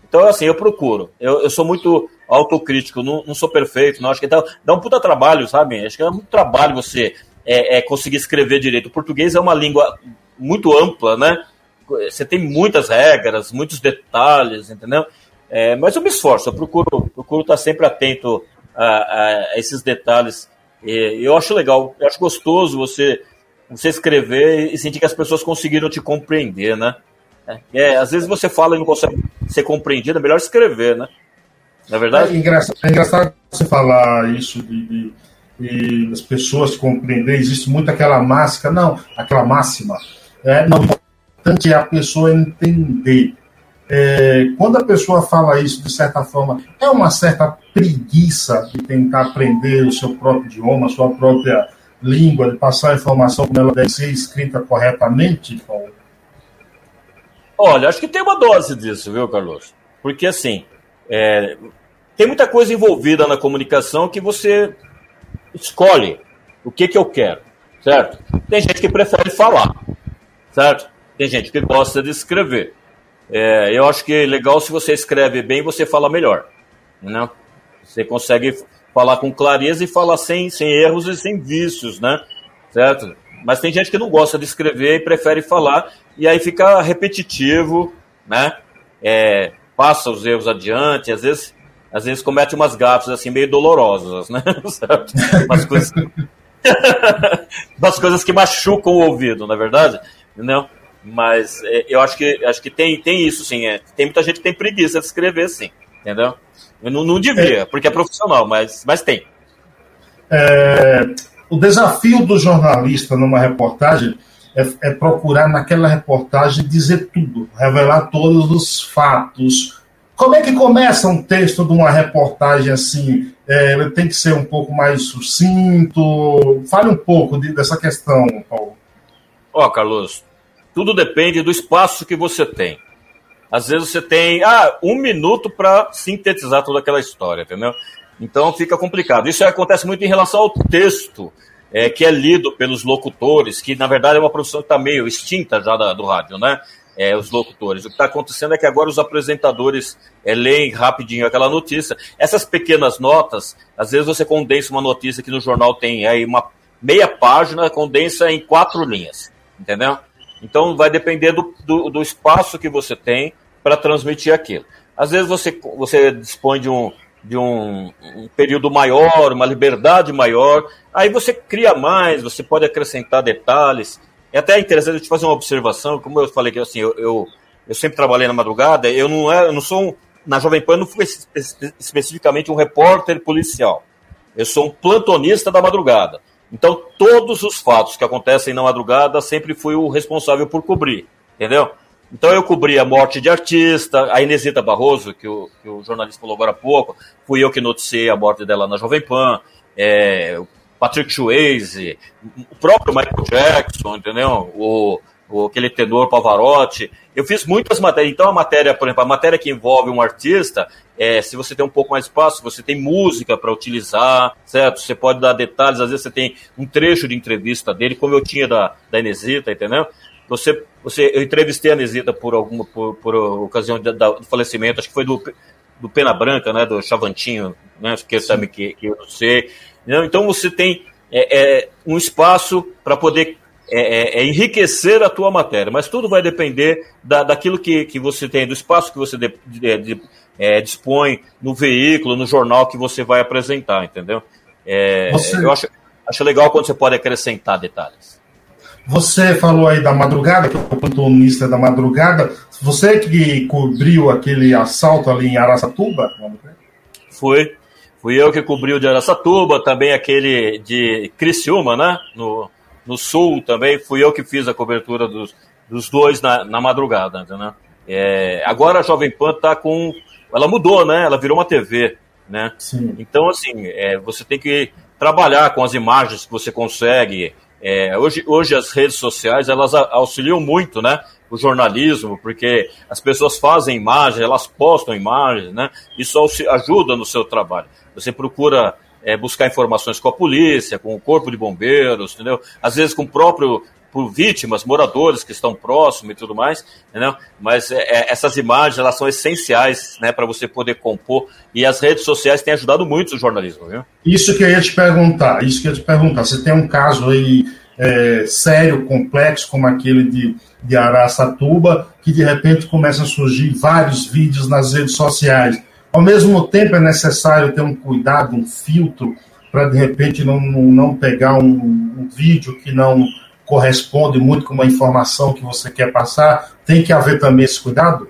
Então, assim, eu procuro. Eu, eu sou muito autocrítico, não, não sou perfeito, não acho que dá, dá um puta trabalho, sabe? Acho que é muito trabalho você é, é, conseguir escrever direito. O português é uma língua muito ampla, né? Você tem muitas regras, muitos detalhes, entendeu? É, mas eu me esforço, eu procuro, procuro estar sempre atento a, a esses detalhes. E eu acho legal, eu acho gostoso você você escrever e sentir que as pessoas conseguiram te compreender, né? É, é, às vezes você fala e não consegue ser compreendido, é melhor escrever, né? Na é verdade? É engraçado, é engraçado você falar isso de, de, de as pessoas compreender, existe muito aquela máscara, não, aquela máxima. É, não, importante é a pessoa entender. É, quando a pessoa fala isso, de certa forma, é uma certa preguiça de tentar aprender o seu próprio idioma, a sua própria língua, de passar a informação como ela deve ser escrita corretamente, Paulo? Olha, acho que tem uma dose disso, viu, Carlos? Porque, assim, é, tem muita coisa envolvida na comunicação que você escolhe o que, que eu quero, certo? Tem gente que prefere falar, certo? Tem gente que gosta de escrever. É, eu acho que é legal se você escreve bem, você fala melhor. Né? Você consegue falar com clareza e falar sem, sem erros e sem vícios, né? Certo? Mas tem gente que não gosta de escrever e prefere falar, e aí fica repetitivo, né? É, passa os erros adiante, às vezes, às vezes comete umas gafas assim meio dolorosas, né? umas, coisas, umas coisas que machucam o ouvido, na é verdade, entendeu? Mas é, eu acho que acho que tem, tem isso sim. É. Tem muita gente que tem preguiça de escrever, sim. Entendeu? Eu não, não devia, é. porque é profissional, mas, mas tem. É, o desafio do jornalista numa reportagem é, é, procurar naquela reportagem dizer tudo, revelar todos os fatos. Como é que começa um texto de uma reportagem assim? É, tem que ser um pouco mais sucinto. Fale um pouco de, dessa questão, Paulo. Ó, oh, Carlos, tudo depende do espaço que você tem. Às vezes você tem ah, um minuto para sintetizar toda aquela história, entendeu? Então fica complicado. Isso acontece muito em relação ao texto é, que é lido pelos locutores, que na verdade é uma profissão que está meio extinta já da, do rádio, né? É, os locutores. O que está acontecendo é que agora os apresentadores é, leem rapidinho aquela notícia. Essas pequenas notas, às vezes você condensa uma notícia que no jornal tem aí uma meia página, condensa em quatro linhas, entendeu? Então vai depender do, do, do espaço que você tem para transmitir aquilo. Às vezes você, você dispõe de um, de um, um, período maior, uma liberdade maior, aí você cria mais, você pode acrescentar detalhes. É até interessante te fazer uma observação, como eu falei que assim, eu, eu, eu sempre trabalhei na madrugada, eu não, é, eu não sou um, na Jovem Pan não fui especificamente um repórter policial. Eu sou um plantonista da madrugada. Então, todos os fatos que acontecem na madrugada, sempre fui o responsável por cobrir, entendeu? Então, eu cobri a morte de artista, a Inesita Barroso, que o, que o jornalista falou agora há pouco, fui eu que noticiei a morte dela na Jovem Pan, é, Patrick Swayze, o próprio Michael Jackson, entendeu? O, o, aquele tenor Pavarotti. Eu fiz muitas matérias. Então, a matéria, por exemplo, a matéria que envolve um artista, é, se você tem um pouco mais de espaço, você tem música para utilizar, certo? Você pode dar detalhes, às vezes você tem um trecho de entrevista dele, como eu tinha da, da Inesita, entendeu? Você, você, eu entrevistei a Inesita por alguma por, por ocasião da, do falecimento, acho que foi do, do Pena Branca, né, do Chavantinho, né, que sabe que, que eu sei. Então você tem é, é, um espaço para poder é, é, é, enriquecer a tua matéria, mas tudo vai depender da, daquilo que, que você tem, do espaço que você de, de, de, é, dispõe no veículo, no jornal que você vai apresentar, entendeu? É, você... Eu acho, acho legal quando você pode acrescentar detalhes. Você falou aí da madrugada, que é o plantonista da madrugada. Você que cobriu aquele assalto ali em Araçatuba? Foi. Fui eu que cobriu de Araçatuba, também aquele de Criciúma, né? No, no sul também, fui eu que fiz a cobertura dos, dos dois na, na madrugada, né? É, agora a Jovem Pan tá com. Ela mudou, né? Ela virou uma TV, né? Sim. Então, assim, é, você tem que trabalhar com as imagens que você consegue. É, hoje, hoje as redes sociais elas auxiliam muito, né? O jornalismo, porque as pessoas fazem imagens, elas postam imagens, né? Isso ajuda no seu trabalho. Você procura é, buscar informações com a polícia, com o corpo de bombeiros, entendeu? Às vezes com o próprio por vítimas, moradores que estão próximos e tudo mais, entendeu? Mas é, é, essas imagens elas são essenciais, né, para você poder compor. E as redes sociais têm ajudado muito o jornalismo, viu? Isso que eu ia te perguntar, isso que eu ia te perguntar. Você tem um caso aí é, sério, complexo, como aquele de, de Araçatuba, que de repente começam a surgir vários vídeos nas redes sociais ao mesmo tempo, é necessário ter um cuidado, um filtro, para de repente não, não pegar um, um, vídeo que não corresponde muito com uma informação que você quer passar. Tem que haver também esse cuidado?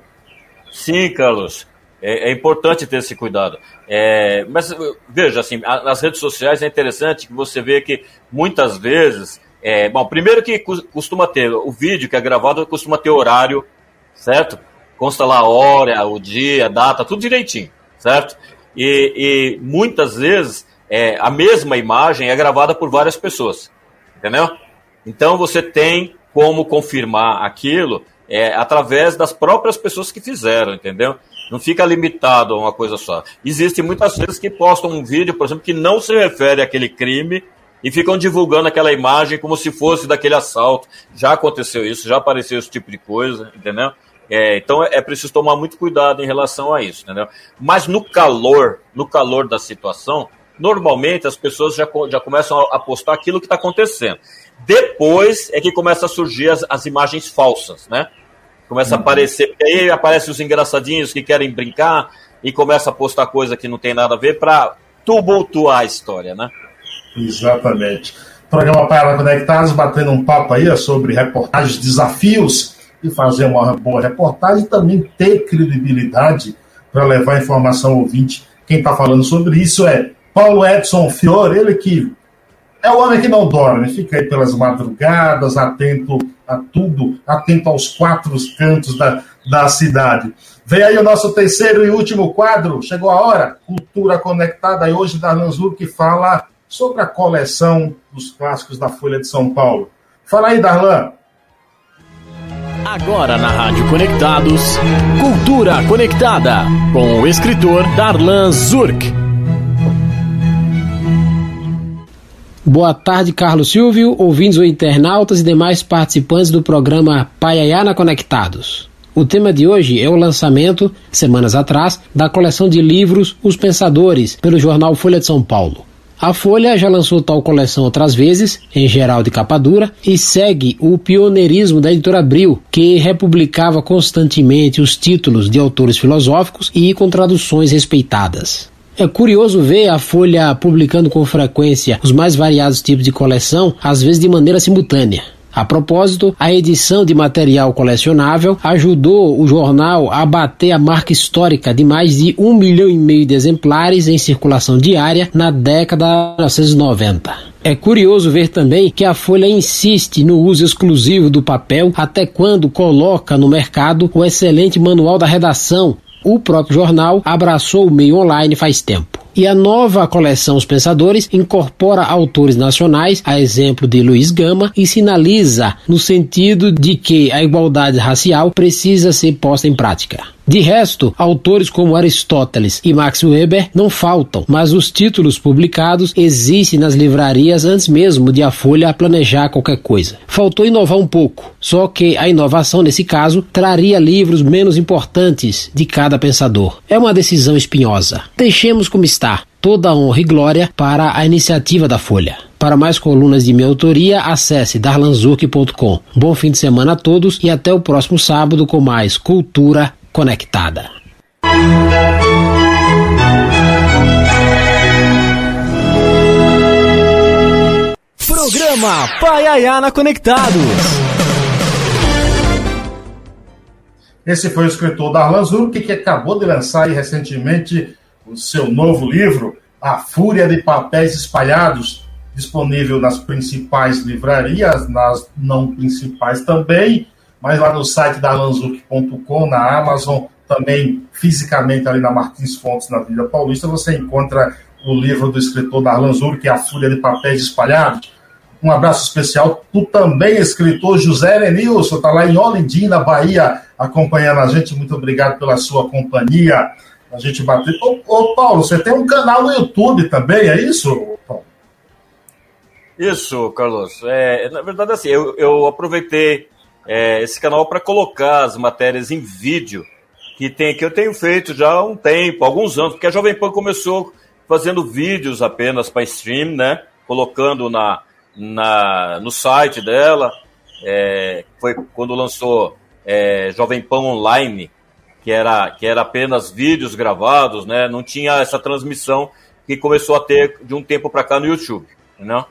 Sim, Carlos. É, é importante ter esse cuidado. É, mas veja, assim, nas redes sociais é interessante que você vê que muitas vezes. É, bom, primeiro que costuma ter o vídeo que é gravado, costuma ter horário, certo? consta lá a hora, o dia, a data, tudo direitinho, certo? E, e muitas vezes é, a mesma imagem é gravada por várias pessoas, entendeu? Então você tem como confirmar aquilo é, através das próprias pessoas que fizeram, entendeu? Não fica limitado a uma coisa só. Existem muitas vezes que postam um vídeo, por exemplo, que não se refere àquele crime e ficam divulgando aquela imagem como se fosse daquele assalto. Já aconteceu isso, já apareceu esse tipo de coisa, entendeu? É, então é preciso tomar muito cuidado em relação a isso, entendeu? Mas no calor, no calor da situação, normalmente as pessoas já, já começam a postar aquilo que está acontecendo. Depois é que começa a surgir as, as imagens falsas, né? Começa uhum. a aparecer, porque aí aparecem os engraçadinhos que querem brincar e começa a postar coisa que não tem nada a ver para tumultuar a história, né? Exatamente. Programa Para Conectados, batendo um papo aí sobre reportagens, desafios e fazer uma boa reportagem e também ter credibilidade para levar informação ao ouvinte. Quem está falando sobre isso é Paulo Edson Fiore, ele que é o homem que não dorme, fica aí pelas madrugadas, atento a tudo, atento aos quatro cantos da, da cidade. Vem aí o nosso terceiro e último quadro, chegou a hora, Cultura Conectada, e hoje da Lanzur que fala sobre a coleção dos clássicos da Folha de São Paulo. Fala aí, Darlan. Agora na Rádio Conectados, Cultura Conectada, com o escritor Darlan Zurk. Boa tarde, Carlos Silvio, ouvintes ou internautas e demais participantes do programa Paiaiana Conectados. O tema de hoje é o lançamento, semanas atrás, da coleção de livros Os Pensadores, pelo jornal Folha de São Paulo. A Folha já lançou tal coleção outras vezes, em geral de capa dura, e segue o pioneirismo da editora Abril, que republicava constantemente os títulos de autores filosóficos e com traduções respeitadas. É curioso ver a Folha publicando com frequência os mais variados tipos de coleção, às vezes de maneira simultânea. A propósito, a edição de material colecionável ajudou o jornal a bater a marca histórica de mais de um milhão e meio de exemplares em circulação diária na década de 1990. É curioso ver também que a Folha insiste no uso exclusivo do papel até quando coloca no mercado o excelente manual da redação. O próprio jornal abraçou o meio online faz tempo. E a nova coleção Os Pensadores incorpora autores nacionais, a exemplo de Luiz Gama, e sinaliza no sentido de que a igualdade racial precisa ser posta em prática. De resto, autores como Aristóteles e Max Weber não faltam, mas os títulos publicados existem nas livrarias antes mesmo de a Folha planejar qualquer coisa. Faltou inovar um pouco, só que a inovação nesse caso traria livros menos importantes de cada pensador. É uma decisão espinhosa. Deixemos como está. Toda honra e glória para a iniciativa da Folha. Para mais colunas de minha autoria, acesse darlanzurk.com. Bom fim de semana a todos e até o próximo sábado com mais Cultura conectada. Programa Paiaiana Conectados. Esse foi o escritor Darlan Zurk, que acabou de lançar recentemente o seu novo livro, A Fúria de Papéis Espalhados, disponível nas principais livrarias, nas não principais também, mas lá no site da lanzuc.com, na Amazon, também fisicamente ali na Martins Fontes, na Vila Paulista, você encontra o livro do escritor Darlan Zurk, que é A Fúria de Papéis Espalhados. Um abraço especial para também escritor José Erenilson, está lá em Olindina, Bahia, acompanhando a gente. Muito obrigado pela sua companhia. A gente bateu. Ô, ô, Paulo, você tem um canal no YouTube também, é isso, Paulo? Isso, Carlos. É, na verdade, assim, eu, eu aproveitei é, esse canal para colocar as matérias em vídeo que tem que eu tenho feito já há um tempo, alguns anos, porque a Jovem Pan começou fazendo vídeos apenas para stream, né? Colocando na, na, no site dela. É, foi quando lançou é, Jovem Pan Online, que era, que era apenas vídeos gravados, né? Não tinha essa transmissão que começou a ter de um tempo para cá no YouTube, né?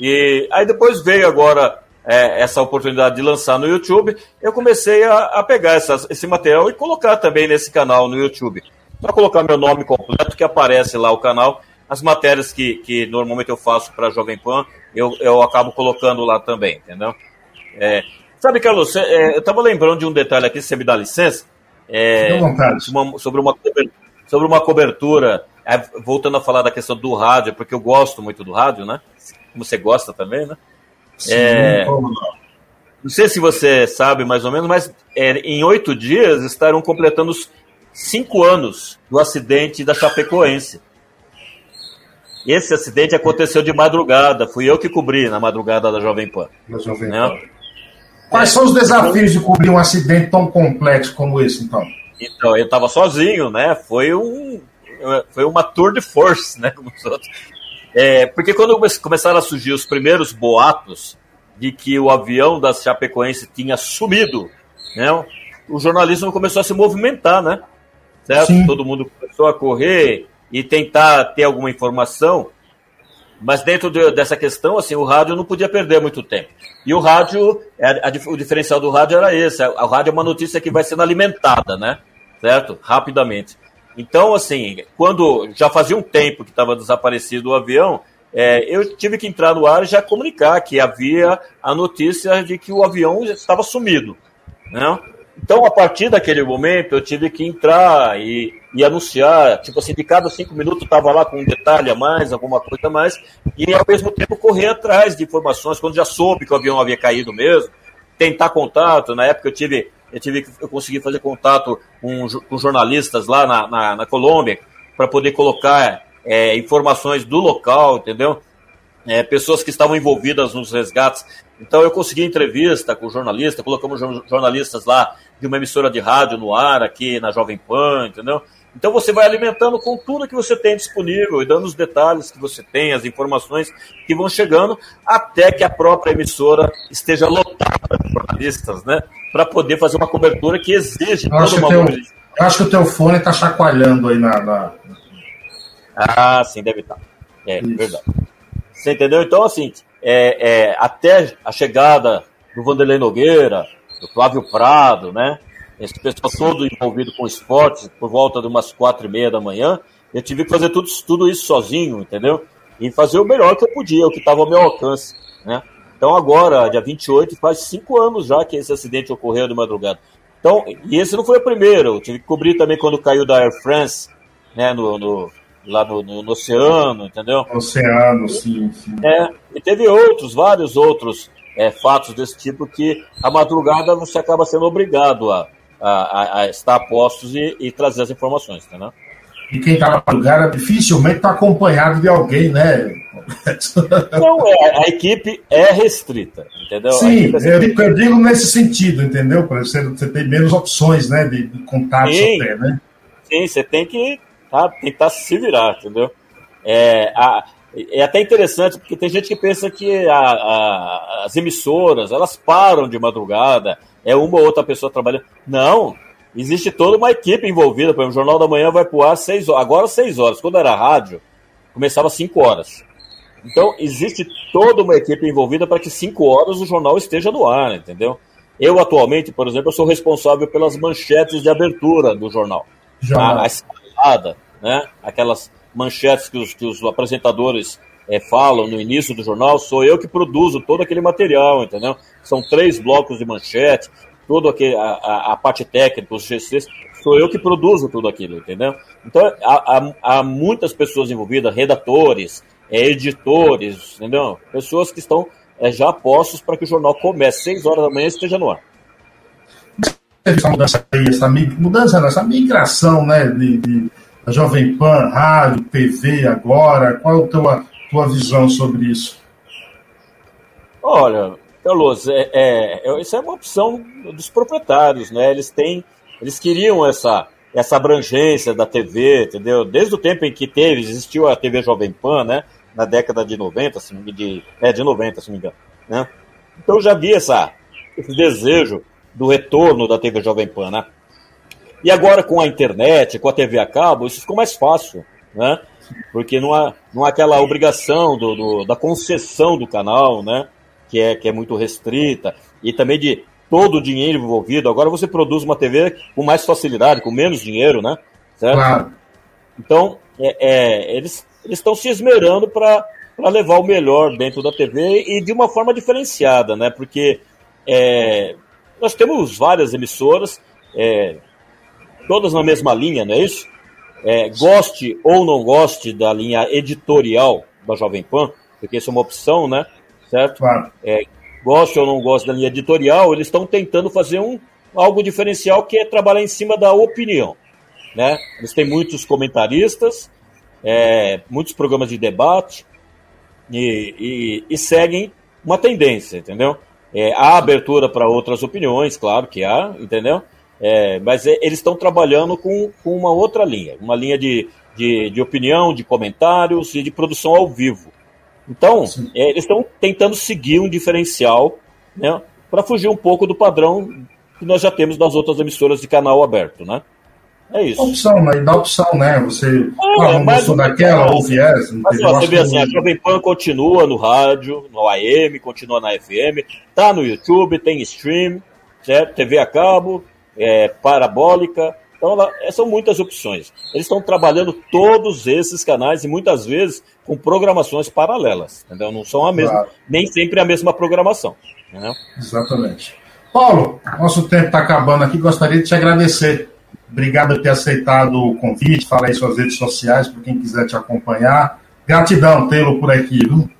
E aí depois veio agora é, essa oportunidade de lançar no YouTube, eu comecei a, a pegar essas, esse material e colocar também nesse canal no YouTube. Só colocar meu nome completo, que aparece lá o canal, as matérias que, que normalmente eu faço para Jovem Pan, eu, eu acabo colocando lá também, entendeu? É, sabe, Carlos, é, eu estava lembrando de um detalhe aqui, se você me dá licença. É, uma, sobre, uma, sobre uma cobertura, é, voltando a falar da questão do rádio, porque eu gosto muito do rádio, né? Como você gosta também, né? Sim, é, não sei se você sabe mais ou menos, mas é, em oito dias estarão completando os cinco anos do acidente da Chapecoense. Esse acidente aconteceu de madrugada, fui eu que cobri na madrugada da Jovem Pan. Da Jovem né? Pan. Quais são os desafios de cobrir um acidente tão complexo como esse, então? Então, eu estava sozinho, né? Foi um. foi uma tour de force, né? Como os outros. É, porque quando começaram a surgir os primeiros boatos de que o avião da Chapecoense tinha sumido, né? O jornalismo começou a se movimentar, né? Certo? Sim. Todo mundo começou a correr e tentar ter alguma informação. Mas dentro de, dessa questão, assim, o rádio não podia perder muito tempo. E o rádio, a, a, o diferencial do rádio era esse. O rádio é uma notícia que vai sendo alimentada, né? Certo? Rapidamente. Então, assim, quando já fazia um tempo que estava desaparecido o avião, é, eu tive que entrar no ar e já comunicar que havia a notícia de que o avião estava sumido. Né? Então, a partir daquele momento, eu tive que entrar e, e anunciar, tipo assim, de cada cinco minutos estava lá com um detalhe a mais, alguma coisa a mais, e ao mesmo tempo correr atrás de informações, quando já soube que o avião havia caído mesmo, tentar contato. Na época eu tive, eu tive eu consegui fazer contato com, com jornalistas lá na, na, na Colômbia para poder colocar é, informações do local, entendeu? É, pessoas que estavam envolvidas nos resgates. Então eu consegui entrevista com jornalista, colocamos jornalistas lá de uma emissora de rádio no ar aqui na Jovem Pan, entendeu? Então você vai alimentando com tudo que você tem disponível e dando os detalhes que você tem, as informações que vão chegando, até que a própria emissora esteja lotada de jornalistas, né? Para poder fazer uma cobertura que exige eu acho, teu, eu acho que o teu fone está chacoalhando aí na, na, Ah, sim, deve estar. Tá. É, Isso. verdade. Você entendeu? Então, assim, é, é, até a chegada do Vanderlei Nogueira, do Flávio Prado, né? Esse pessoal todo envolvido com esportes, por volta de umas quatro e meia da manhã, eu tive que fazer tudo, tudo isso sozinho, entendeu? E fazer o melhor que eu podia, o que estava ao meu alcance, né? Então agora, dia 28, faz cinco anos já que esse acidente ocorreu de madrugada. Então, e esse não foi o primeiro, eu tive que cobrir também quando caiu da Air France, né, no, no lá no, no, no, oceano, entendeu? Oceano, sim, sim. É, e teve outros, vários outros é, fatos desse tipo que a madrugada você acaba sendo obrigado a, a, a estar a postos e, e, trazer as informações, entendeu? E quem está na madrugada dificilmente está acompanhado de alguém, né? Não, é, a equipe é restrita, entendeu? Sim, é eu, digo, eu, digo, nesse sentido, entendeu? Para você, você ter menos opções, né? De, de contato até, né? Sim, você tem que tá, tentar se virar, entendeu? É, a, é até interessante, porque tem gente que pensa que a, a, as emissoras, elas param de madrugada, é uma ou outra pessoa trabalhando. Não, existe toda uma equipe envolvida. Por exemplo, o Jornal da Manhã vai pro ar seis horas, agora seis horas. Quando era rádio, começava cinco horas. Então, existe toda uma equipe envolvida para que cinco horas o jornal esteja no ar, entendeu? Eu, atualmente, por exemplo, eu sou responsável pelas manchetes de abertura do jornal. jornal. A, a escalada, né? Aquelas manchetes que os, que os apresentadores é, falam no início do jornal, sou eu que produzo todo aquele material, entendeu? São três blocos de manchete, toda a, a, parte técnica, os GCs, sou eu que produzo tudo aquilo, entendeu? Então, há, há, há muitas pessoas envolvidas, redatores, é, editores, entendeu? Pessoas que estão é, já postos para que o jornal comece, seis horas da manhã esteja no ar. Essa mudança, essa mudança, essa migração, né, de, de Jovem Pan, rádio, TV agora, qual a tua, tua visão sobre isso? Olha, Carlos, é, é, isso é uma opção dos proprietários, né? Eles têm, eles queriam essa, essa abrangência da TV, entendeu? Desde o tempo em que teve, existiu a TV Jovem Pan, né? Na década de 90, assim, de, é, de 90, se não me engano, né? Então já vi essa, esse desejo do retorno da TV Jovem Pan, né? E agora com a internet, com a TV a cabo, isso ficou mais fácil, né? Porque não há, não há aquela obrigação do, do, da concessão do canal, né? Que é, que é muito restrita, e também de todo o dinheiro envolvido. Agora você produz uma TV com mais facilidade, com menos dinheiro, né? Certo? Claro. Então, é, é, eles estão se esmerando para levar o melhor dentro da TV e de uma forma diferenciada, né? Porque é, nós temos várias emissoras, é, todas na mesma linha, não é isso? É, goste ou não goste da linha editorial da Jovem Pan, porque isso é uma opção, né? Certo? Claro. É, goste ou não goste da linha editorial, eles estão tentando fazer um, algo diferencial que é trabalhar em cima da opinião. Né? Eles têm muitos comentaristas, é, muitos programas de debate e, e, e seguem uma tendência, entendeu? É, há abertura para outras opiniões, claro que há, entendeu? É, mas é, eles estão trabalhando com, com uma outra linha, uma linha de, de, de opinião, de comentários e de produção ao vivo. Então, é, eles estão tentando seguir um diferencial né, para fugir um pouco do padrão que nós já temos das outras emissoras de canal aberto, né? É isso. Opção, né? Dá opção, né? Você ah, não gostou daquela, ou viés. Mas ó, você vê assim, a Jovem Pan continua no rádio, no AM, continua na FM, tá no YouTube, tem stream, certo? TV a cabo, é, parabólica. Então, ela, é, são muitas opções. Eles estão trabalhando todos esses canais e muitas vezes com programações paralelas, entendeu? Não são a mesma, claro. nem sempre a mesma programação. Entendeu? Exatamente. Paulo, nosso tempo está acabando aqui. Gostaria de te agradecer. Obrigado por ter aceitado o convite. Fala aí suas redes sociais para quem quiser te acompanhar. Gratidão tê-lo por aqui, viu?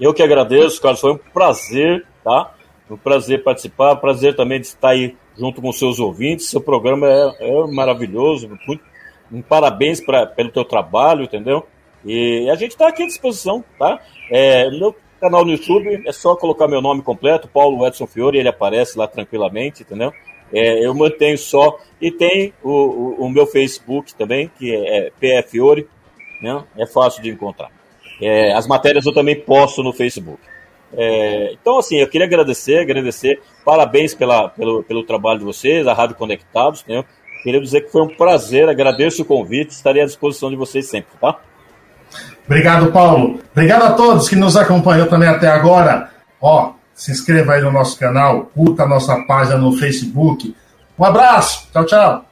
Eu que agradeço, Carlos. Foi um prazer, tá? Um prazer participar, prazer também de estar aí junto com seus ouvintes. Seu programa é, é maravilhoso. Muito, um parabéns pra, pelo teu trabalho, entendeu? E a gente está aqui à disposição, tá? É, no canal no YouTube é só colocar meu nome completo, Paulo Edson Fiore, ele aparece lá tranquilamente, entendeu? É, eu mantenho só. E tem o, o, o, meu Facebook também, que é, é PF Fiore, né? É fácil de encontrar. É, as matérias eu também posto no Facebook. É, então, assim, eu queria agradecer, agradecer, parabéns pela, pelo, pelo trabalho de vocês, a Rádio Conectados, né? Queria dizer que foi um prazer, agradeço o convite, estarei à disposição de vocês sempre, tá? Obrigado, Paulo. Obrigado a todos que nos acompanhou também até agora. Ó, se inscreva aí no nosso canal, curta a nossa página no Facebook. Um abraço, tchau, tchau.